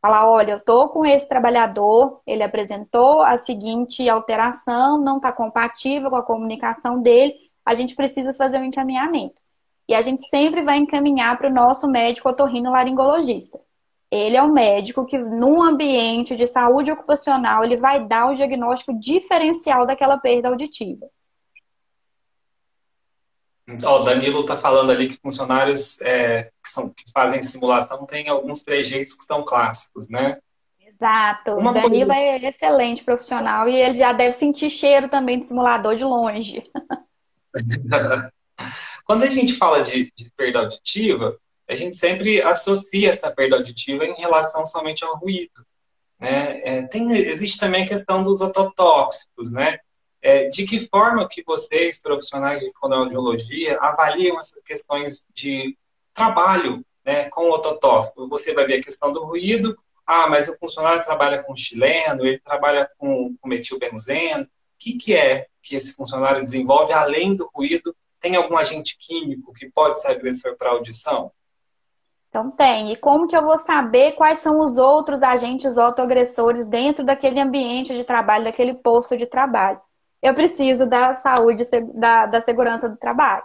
Falar, olha, eu tô com esse trabalhador, ele apresentou a seguinte alteração, não está compatível com a comunicação dele, a gente precisa fazer um encaminhamento. E a gente sempre vai encaminhar para o nosso médico otorrinolaringologista. Ele é o médico que, num ambiente de saúde ocupacional, ele vai dar o diagnóstico diferencial daquela perda auditiva. o Danilo está falando ali que funcionários é, que, são, que, fazem simulação têm alguns trejeitos que são clássicos, né? Exato. o Danilo coisa... é excelente profissional e ele já deve sentir cheiro também de simulador de longe. Quando a gente fala de, de perda auditiva, a gente sempre associa essa perda auditiva em relação somente ao ruído. Né? É, tem, existe também a questão dos ototóxicos, né? É, de que forma que vocês, profissionais de fonoaudiologia, avaliam essas questões de trabalho né, com o ototóxico? Você vai ver a questão do ruído, ah, mas o funcionário trabalha com chileno, ele trabalha com, com metilbenzeno. O que, que é que esse funcionário desenvolve além do ruído tem algum agente químico que pode ser agressor para audição? Então tem. E como que eu vou saber quais são os outros agentes autoagressores dentro daquele ambiente de trabalho, daquele posto de trabalho? Eu preciso da saúde, da, da segurança do trabalho.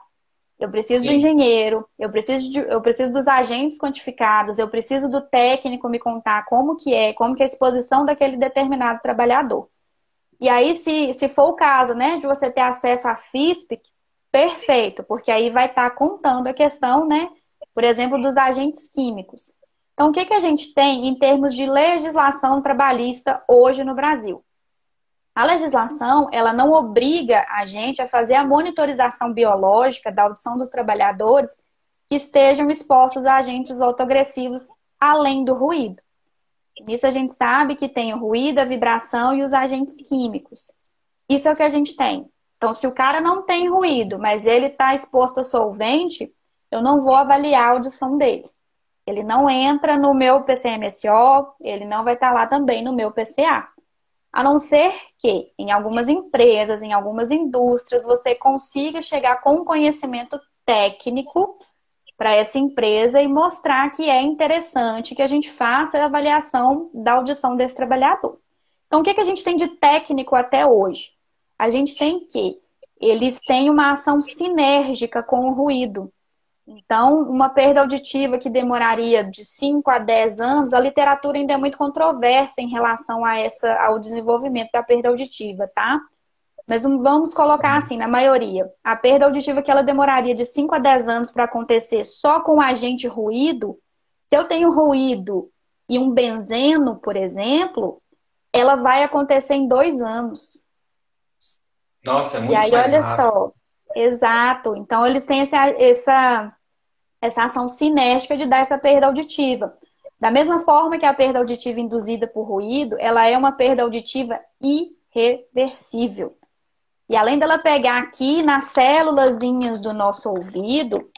Eu preciso Sim. do engenheiro, eu preciso, de, eu preciso dos agentes quantificados, eu preciso do técnico me contar como que é, como que é a exposição daquele determinado trabalhador. E aí, se, se for o caso, né, de você ter acesso à FISP, Perfeito, porque aí vai estar tá contando a questão, né, por exemplo, dos agentes químicos. Então, o que, que a gente tem em termos de legislação trabalhista hoje no Brasil? A legislação, ela não obriga a gente a fazer a monitorização biológica da audição dos trabalhadores que estejam expostos a agentes autoagressivos além do ruído. Nisso a gente sabe que tem o ruído, a vibração e os agentes químicos. Isso é o que a gente tem. Então, se o cara não tem ruído, mas ele está exposto a solvente, eu não vou avaliar a audição dele. Ele não entra no meu PCMSO, ele não vai estar tá lá também no meu PCA. A não ser que em algumas empresas, em algumas indústrias, você consiga chegar com conhecimento técnico para essa empresa e mostrar que é interessante que a gente faça a avaliação da audição desse trabalhador. Então, o que, que a gente tem de técnico até hoje? A gente tem que eles têm uma ação sinérgica com o ruído. Então, uma perda auditiva que demoraria de 5 a 10 anos, a literatura ainda é muito controversa em relação a essa, ao desenvolvimento da perda auditiva, tá? Mas vamos colocar assim, na maioria, a perda auditiva que ela demoraria de 5 a 10 anos para acontecer só com o agente ruído, se eu tenho ruído e um benzeno, por exemplo, ela vai acontecer em dois anos. Nossa, é muito E aí, olha rápido. só. Exato. Então, eles têm essa, essa, essa ação cinética de dar essa perda auditiva. Da mesma forma que a perda auditiva induzida por ruído, ela é uma perda auditiva irreversível. E além dela pegar aqui nas célulazinhas do nosso ouvido,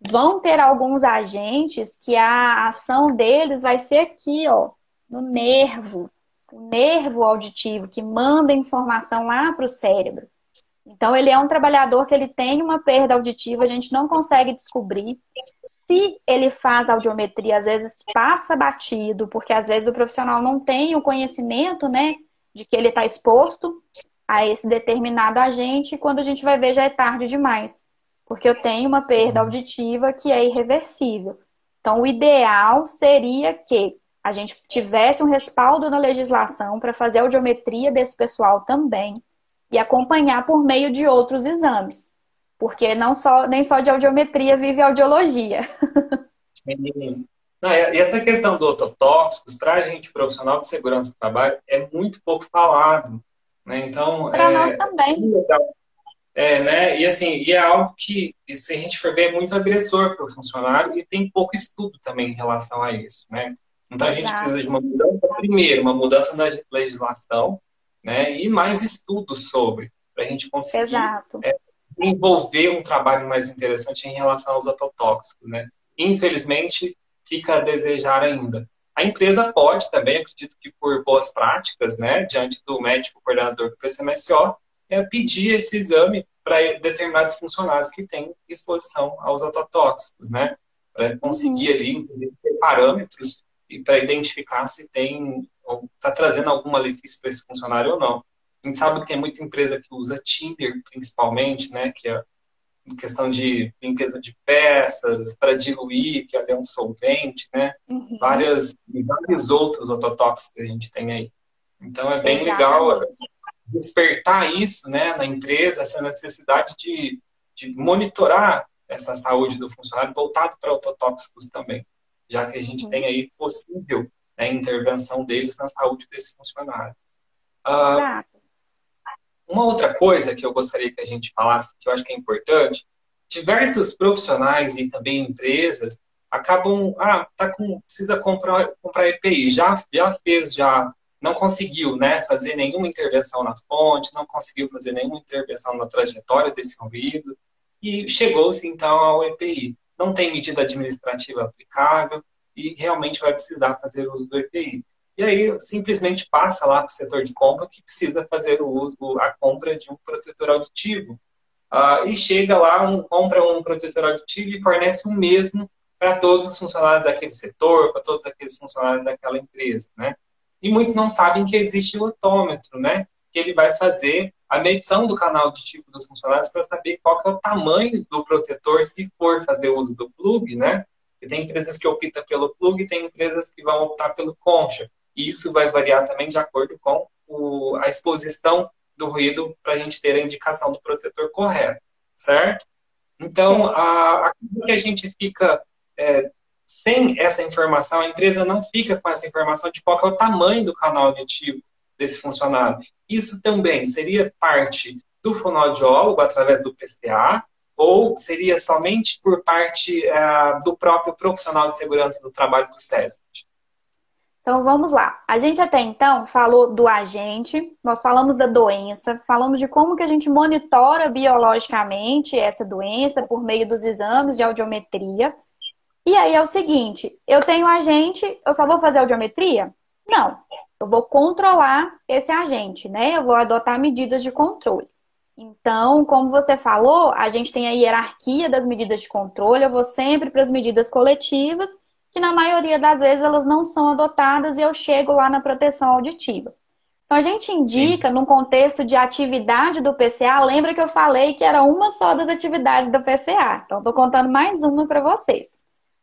vão ter alguns agentes que a ação deles vai ser aqui, ó, no nervo, o nervo auditivo que manda informação lá para o cérebro. Então ele é um trabalhador que ele tem uma perda auditiva, a gente não consegue descobrir. Se ele faz audiometria, às vezes passa batido, porque às vezes o profissional não tem o conhecimento, né, de que ele está exposto a esse determinado agente, e quando a gente vai ver já é tarde demais porque eu tenho uma perda auditiva que é irreversível. Então, o ideal seria que a gente tivesse um respaldo na legislação para fazer audiometria desse pessoal também e acompanhar por meio de outros exames. Porque não só, nem só de audiometria vive a audiologia. Sim. Não, e essa questão do ototóxicos, para a gente profissional de segurança do trabalho, é muito pouco falado. Né? Então, Para é, nós também. É, né? E assim, e é algo que, se a gente for ver, é muito agressor para o funcionário e tem pouco estudo também em relação a isso, né? Então a gente Exato. precisa de uma mudança, primeiro, uma mudança na legislação, né? E mais estudos sobre, para a gente conseguir Exato. envolver um trabalho mais interessante em relação aos ototóxicos, né? Infelizmente, fica a desejar ainda. A empresa pode também, acredito que por boas práticas, né, diante do médico coordenador do PCMSO, é pedir esse exame para determinados funcionários que têm exposição aos ototóxicos, né? Para conseguir ali ter parâmetros e para identificar se tem está trazendo algum malefício para esse funcionário ou não. A gente sabe que tem muita empresa que usa Tinder, principalmente, né? Que é questão de limpeza de peças, para diluir, que é um solvente, né? Uhum. Várias, vários outros ototóxicos que a gente tem aí. Então é bem legal Exatamente. despertar isso né, na empresa, essa necessidade de, de monitorar essa saúde do funcionário voltado para ototóxicos também, já que a gente Uhum. tem aí possível né, intervenção deles na saúde desse funcionário. Ah, uma outra coisa que eu gostaria que a gente falasse, que eu acho que é importante, diversos profissionais e também empresas acabam, ah, tá com, precisa comprar, comprar EPI, já, já fez, já não conseguiu, né, fazer nenhuma intervenção na fonte, não conseguiu fazer nenhuma intervenção na trajetória desse ruído e chegou-se então ao EPI. Não tem medida administrativa aplicável e realmente vai precisar fazer uso do EPI. E aí simplesmente passa lá para o setor de compra que precisa fazer o uso, a compra de um protetor auditivo. Uh, e chega lá, um, compra um protetor auditivo e fornece o mesmo para todos os funcionários daquele setor, para todos aqueles funcionários daquela empresa, né? E muitos não sabem que existe o otômetro, né? Que ele vai fazer a medição do canal auditivo dos funcionários para saber qual é o tamanho do protetor se for fazer uso do plug, né? E tem empresas que optam pelo plug e tem empresas que vão optar pelo concha. E isso vai variar também de acordo com o, a exposição do ruído para a gente ter a indicação do protetor correto, certo? Então, a, a que a gente fica é, sem essa informação, a empresa não fica com essa informação de qual é o tamanho do canal auditivo desse funcionário. Isso também seria parte do fonoaudiólogo através do PCA ou seria somente por parte uh, do próprio profissional de segurança do trabalho do SESC? Então vamos lá. A gente até então falou do agente, nós falamos da doença, falamos de como que a gente monitora biologicamente essa doença por meio dos exames de audiometria. E aí é o seguinte, eu tenho agente, eu só vou fazer audiometria? Não. Eu vou controlar esse agente, né? Eu vou adotar medidas de controle. Então, como você falou, a gente tem a hierarquia das medidas de controle, eu vou sempre para as medidas coletivas que na maioria das vezes elas não são adotadas e eu chego lá na proteção auditiva. Então, a gente indica, Sim. num contexto de atividade do PCA, lembra que eu falei que era uma só das atividades do PCA. Então, estou contando mais uma para vocês.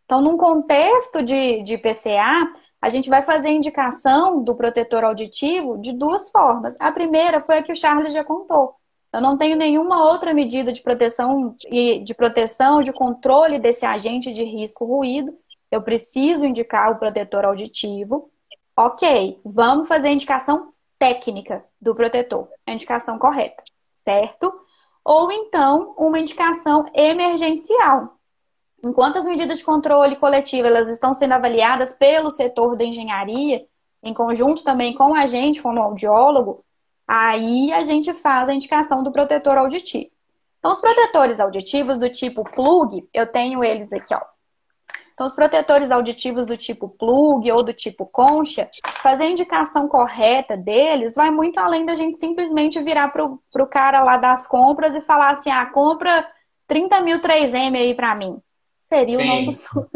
Então, num contexto de, de PCA, a gente vai fazer indicação do protetor auditivo de duas formas. A primeira foi a que o Charles já contou. Eu não tenho nenhuma outra medida de proteção de proteção, de controle desse agente de risco ruído. Eu preciso indicar o protetor auditivo. Ok, vamos fazer a indicação técnica do protetor, a indicação correta, certo? Ou então uma indicação emergencial. Enquanto as medidas de controle coletivo elas estão sendo avaliadas pelo setor da engenharia, em conjunto também com o agente fonoaudiólogo, aí a gente faz a indicação do protetor auditivo. Então, os protetores auditivos do tipo plug, eu tenho eles aqui, ó. Então, os protetores auditivos do tipo plug ou do tipo concha, fazer a indicação correta deles vai muito além da gente simplesmente virar para o cara lá das compras e falar assim: ah, compra 30 mil 3M aí para mim. Seria Sim. o nosso sonho.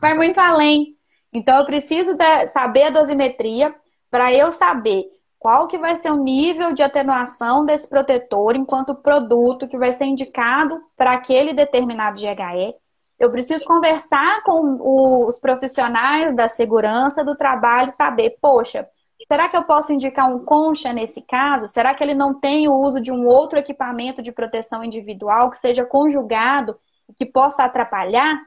vai muito além. Então, eu preciso saber a dosimetria para eu saber qual que vai ser o nível de atenuação desse protetor enquanto produto que vai ser indicado para aquele determinado GHE eu preciso conversar com os profissionais da segurança do trabalho saber, poxa, será que eu posso indicar um concha nesse caso? Será que ele não tem o uso de um outro equipamento de proteção individual que seja conjugado que possa atrapalhar?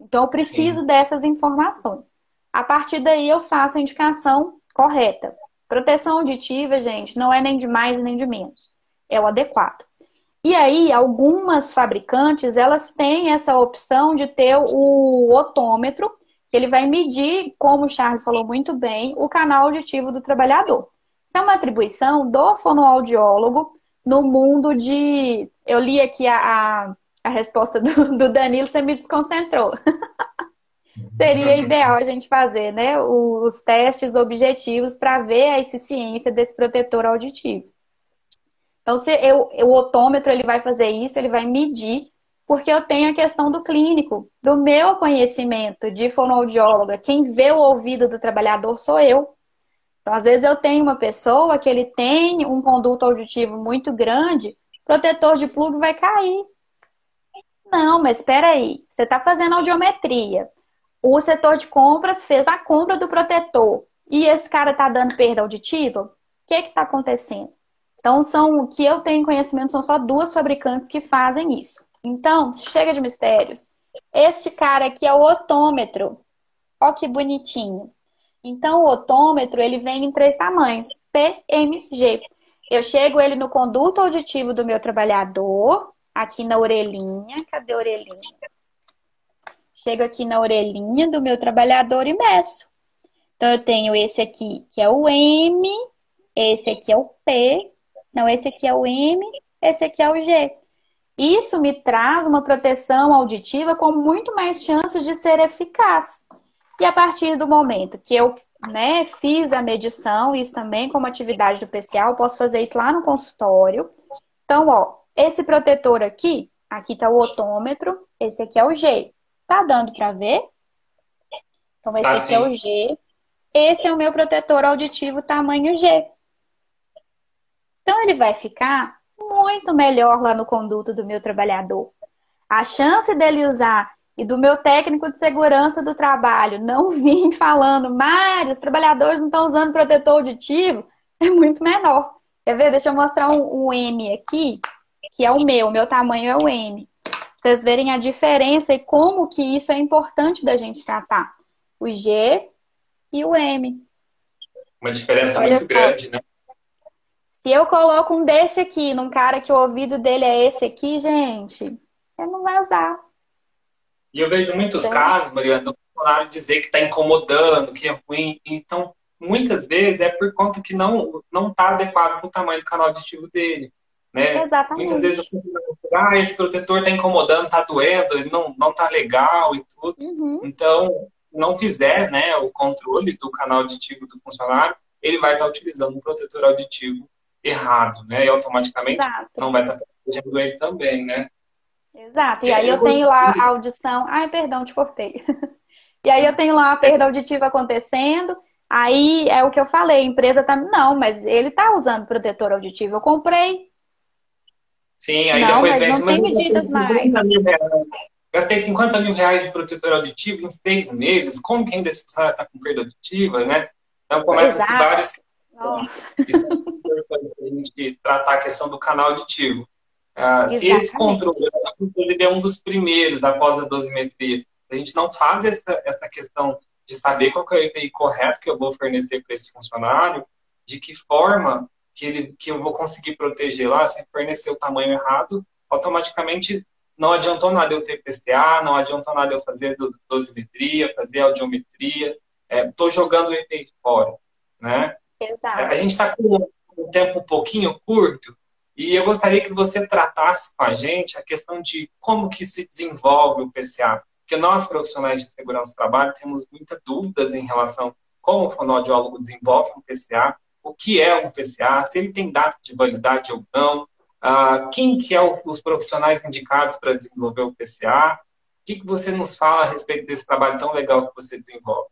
Então, eu preciso Sim. dessas informações. A partir daí, eu faço a indicação correta. Proteção auditiva, gente, não é nem de mais nem de menos. É o adequado. E aí, algumas fabricantes, elas têm essa opção de ter o otômetro, que ele vai medir, como o Charles falou muito bem, o canal auditivo do trabalhador. Isso é uma atribuição do fonoaudiólogo no mundo de... Eu li aqui a, a, a resposta do, do Danilo, você me desconcentrou. Seria ideal a gente fazer, né, os testes objetivos para ver a eficiência desse protetor auditivo. Então, se eu, o otômetro ele vai fazer isso, ele vai medir, porque eu tenho a questão do clínico, do meu conhecimento de fonoaudióloga. Quem vê o ouvido do trabalhador sou eu. Então, às vezes eu tenho uma pessoa que ele tem um conduto auditivo muito grande, protetor de plug vai cair. Não, mas espera aí, você está fazendo audiometria. O setor de compras fez a compra do protetor e esse cara está dando perda auditiva? O que está acontecendo? Então, são que eu tenho conhecimento, são só duas fabricantes que fazem isso. Então, chega de mistérios. Este cara aqui é o otômetro. Ó que bonitinho. Então, o otômetro, ele vem em três tamanhos. PMG. Eu chego ele no conduto auditivo do meu trabalhador, aqui na orelhinha. Cadê a orelhinha? Chego aqui na orelhinha do meu trabalhador e meço. Então, eu tenho esse aqui, que é o M, esse aqui é o P não, esse aqui é o M, esse aqui é o G. Isso me traz uma proteção auditiva com muito mais chances de ser eficaz. E a partir do momento que eu né, fiz a medição, isso também como atividade do PCA, eu posso fazer isso lá no consultório. Então, ó, esse protetor aqui, aqui tá o otômetro, esse aqui é o G. Tá dando para ver? Então, esse tá aqui sim. é o G. Esse é o meu protetor auditivo tamanho G. Então, ele vai ficar muito melhor lá no conduto do meu trabalhador. A chance dele usar e do meu técnico de segurança do trabalho não vir falando, Mário, os trabalhadores não estão usando protetor auditivo, é muito menor. Quer ver? Deixa eu mostrar um, um M aqui, que é o meu, o meu tamanho é o M. Vocês verem a diferença e como que isso é importante da gente tratar. O G e o M. Uma diferença Olha muito só. grande, né? Se eu coloco um desse aqui num cara que o ouvido dele é esse aqui, gente, ele não vai usar. E eu vejo muitos então... casos, Mariana, do funcionário dizer que está incomodando, que é ruim. Então, muitas vezes é por conta que não não está adequado com o tamanho do canal auditivo dele. Né? Exatamente. Muitas vezes eu ah, esse protetor está incomodando, está doendo, ele não, não tá legal e tudo. Uhum. Então, não fizer né, o controle do canal auditivo do funcionário, ele vai estar tá utilizando um protetor auditivo errado, né? E automaticamente Exato. não vai estar protegendo ele também, né? Exato. E, aí eu tenho lá a audição. Ai, perdão, te cortei. e aí eu tenho lá a perda auditiva acontecendo. Aí é o que eu falei, a empresa tá. Não, mas ele tá usando protetor auditivo. Eu comprei. Sim, aí não, depois vem não tem medidas mais. Gastei 50 mil reais de protetor auditivo em seis meses. Como que ainda está com perda auditiva, né? Então começa-se vários. Isso é importante a gente tratar a questão do canal auditivo. Uh, se esse controle, ele é um dos primeiros após a dosimetria, a gente não faz essa, essa questão de saber qual é o EPI correto que eu vou fornecer para esse funcionário, de que forma que, ele, que eu vou conseguir proteger lá, se fornecer o tamanho errado, automaticamente não adiantou nada eu ter PCA, não adiantou nada eu fazer dosimetria, fazer audiometria, estou é, jogando o EPI fora, né? Exato. A gente está com um tempo um pouquinho curto e eu gostaria que você tratasse com a gente a questão de como que se desenvolve o PCA. Porque nós, profissionais de segurança do trabalho, temos muitas dúvidas em relação a como o fonoaudiólogo desenvolve um PCA, o que é um PCA, se ele tem data de validade ou não, uh, quem que é o, os profissionais indicados para desenvolver o PCA, o que, que você nos fala a respeito desse trabalho tão legal que você desenvolve?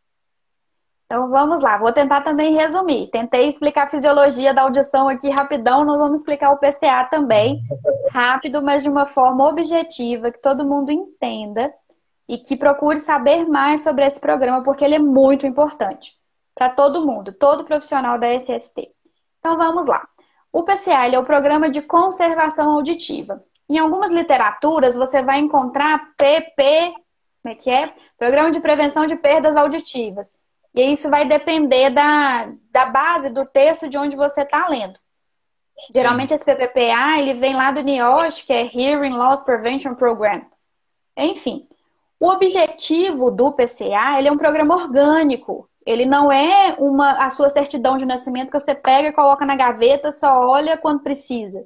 Então vamos lá, vou tentar também resumir. Tentei explicar a fisiologia da audição aqui rapidão, nós vamos explicar o PCA também, rápido, mas de uma forma objetiva, que todo mundo entenda e que procure saber mais sobre esse programa, porque ele é muito importante para todo mundo, todo profissional da SST. Então vamos lá. O PCA é o Programa de Conservação Auditiva. Em algumas literaturas você vai encontrar PP, como é que é? Programa de Prevenção de Perdas Auditivas. E isso vai depender da, da base do texto de onde você está lendo. Geralmente esse PPPA ele vem lá do NIOSH, que é Hearing Loss Prevention Program. Enfim, o objetivo do PCA, ele é um programa orgânico. Ele não é uma a sua certidão de nascimento que você pega e coloca na gaveta, só olha quando precisa.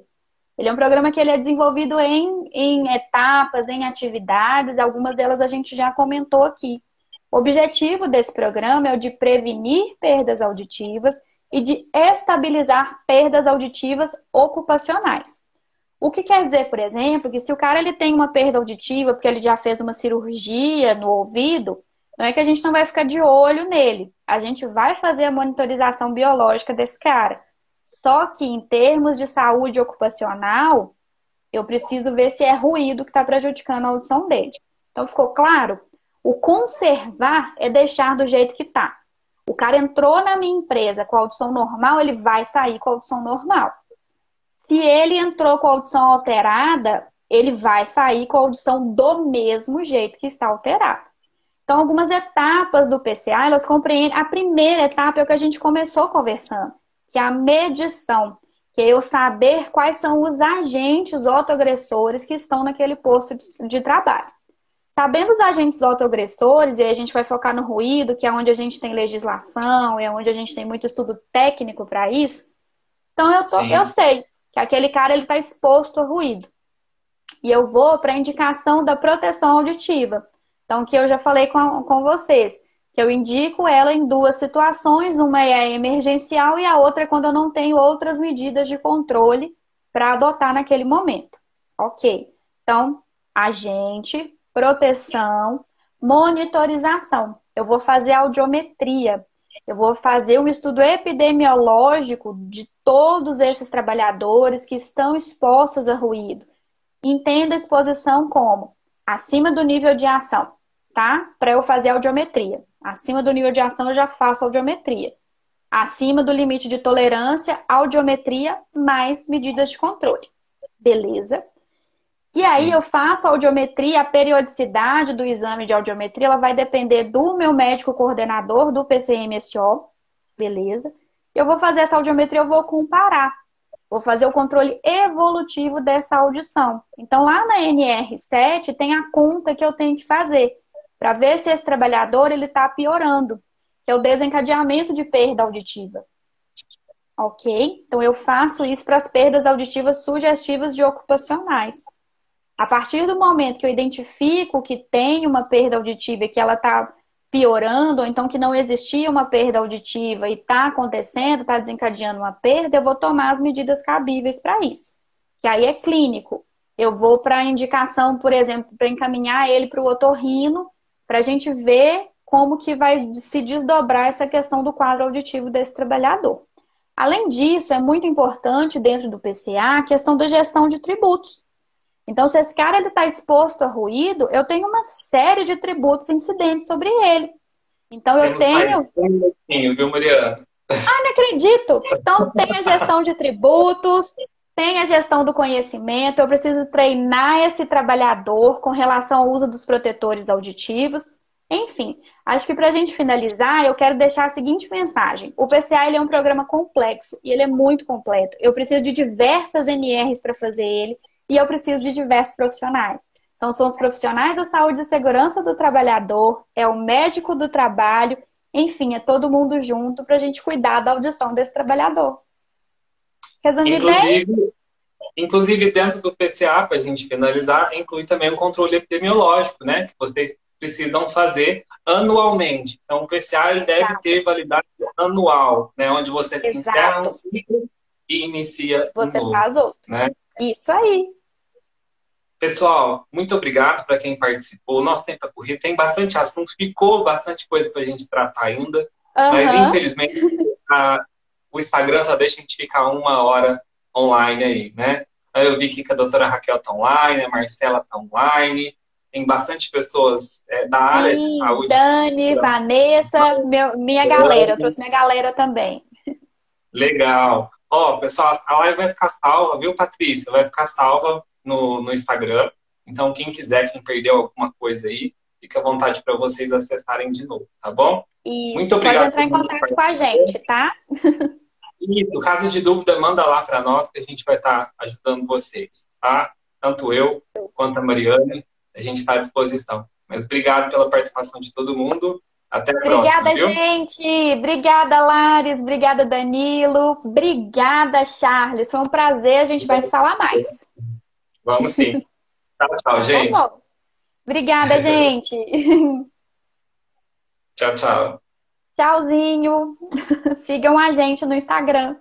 Ele é um programa que ele é desenvolvido em, em etapas, em atividades, algumas delas a gente já comentou aqui. O objetivo desse programa é o de prevenir perdas auditivas e de estabilizar perdas auditivas ocupacionais. O que quer dizer, por exemplo, que se o cara ele tem uma perda auditiva porque ele já fez uma cirurgia no ouvido, não é que a gente não vai ficar de olho nele. A gente vai fazer a monitorização biológica desse cara. Só que em termos de saúde ocupacional, eu preciso ver se é ruído que está prejudicando a audição dele. Então ficou claro? O conservar é deixar do jeito que está. O cara entrou na minha empresa com audição normal, ele vai sair com audição normal. Se ele entrou com a audição alterada, ele vai sair com a audição do mesmo jeito que está alterada. Então, algumas etapas do PCA, elas compreendem. A primeira etapa é o que a gente começou conversando, que é a medição, que é eu saber quais são os agentes autoagressores que estão naquele posto de trabalho. Sabendo os agentes autoagressores, e aí a gente vai focar no ruído, que é onde a gente tem legislação, é onde a gente tem muito estudo técnico para isso. Então, eu, tô, eu sei que aquele cara está exposto a ruído. E eu vou para a indicação da proteção auditiva. Então, que eu já falei com, com vocês, que eu indico ela em duas situações, uma é emergencial e a outra é quando eu não tenho outras medidas de controle para adotar naquele momento. Ok. Então, agente, proteção, monitorização. Eu vou fazer audiometria. Eu vou fazer um estudo epidemiológico de todos esses trabalhadores que estão expostos a ruído. Entenda a exposição como acima do nível de ação, tá? Para eu fazer audiometria. Acima do nível de ação, eu já faço audiometria. Acima do limite de tolerância, audiometria mais medidas de controle. Beleza? E aí Sim. eu faço a audiometria, a periodicidade do exame de audiometria, ela vai depender do meu médico coordenador do PCMSO, beleza? Eu vou fazer essa audiometria, eu vou comparar. Vou fazer o controle evolutivo dessa audição. Então lá na NR7 tem a conta que eu tenho que fazer para ver se esse trabalhador ele está piorando, que é o desencadeamento de perda auditiva. Ok? Então eu faço isso para as perdas auditivas sugestivas de ocupacionais. A partir do momento que eu identifico que tem uma perda auditiva e que ela está piorando, ou então que não existia uma perda auditiva e está acontecendo, está desencadeando uma perda, eu vou tomar as medidas cabíveis para isso. Que aí é clínico. Eu vou para indicação, por exemplo, para encaminhar ele para o otorrino, para a gente ver como que vai se desdobrar essa questão do quadro auditivo desse trabalhador. Além disso, é muito importante dentro do PCA a questão da gestão de tributos. Então, se esse cara está exposto a ruído, eu tenho uma série de tributos incidentes sobre ele. Então, eu tenho. Um viu, Mariana? Ah, não acredito! Então, tem a gestão de tributos, tem a gestão do conhecimento, eu preciso treinar esse trabalhador com relação ao uso dos protetores auditivos. Enfim, acho que para a gente finalizar, eu quero deixar a seguinte mensagem. O PCA ele é um programa complexo e ele é muito completo. Eu preciso de diversas NRs para fazer ele e eu preciso de diversos profissionais. Então, são os profissionais da saúde e segurança do trabalhador, é o médico do trabalho, enfim, é todo mundo junto para a gente cuidar da audição desse trabalhador. Resumindo inclusive, inclusive, dentro do PCA, para a gente finalizar, inclui também o controle epidemiológico, né? Que vocês precisam fazer anualmente. Então, o PCA ele deve Exato. ter validade anual, né? Onde você se encerra um ciclo e inicia Você um novo, faz outro. Né? Isso aí. Pessoal, muito obrigado para quem participou. O nosso tempo é corrido, tem bastante assunto, ficou bastante coisa para a gente tratar ainda. Uhum. Mas, infelizmente, a, o Instagram só deixa a gente ficar uma hora online aí, né? Eu vi que a doutora Raquel está online, a Marcela está online, tem bastante pessoas é, da área Sim, de saúde. Dani, Vanessa, meu, minha galera, eu trouxe minha galera também. Legal. Ó, pessoal, a live vai ficar salva, viu, Patrícia? Vai ficar salva no, no Instagram. Então, quem quiser, quem perdeu alguma coisa aí, fica à vontade para vocês acessarem de novo, tá bom? Isso, Muito obrigado. Pode entrar em contato com a gente, tá? no caso de dúvida, manda lá para nós que a gente vai estar tá ajudando vocês, tá? Tanto eu quanto a Mariane, a gente está à disposição. Mas obrigado pela participação de todo mundo. Até a Obrigada, próxima. Gente. Obrigada, Lares. Obrigada, Danilo. Obrigada, Charles. Foi um prazer. A gente vai se falar mais. Vamos sim. tchau, tchau, tá gente. Tá Obrigada, gente. tchau, tchau. Tchauzinho. Sigam a gente no Instagram.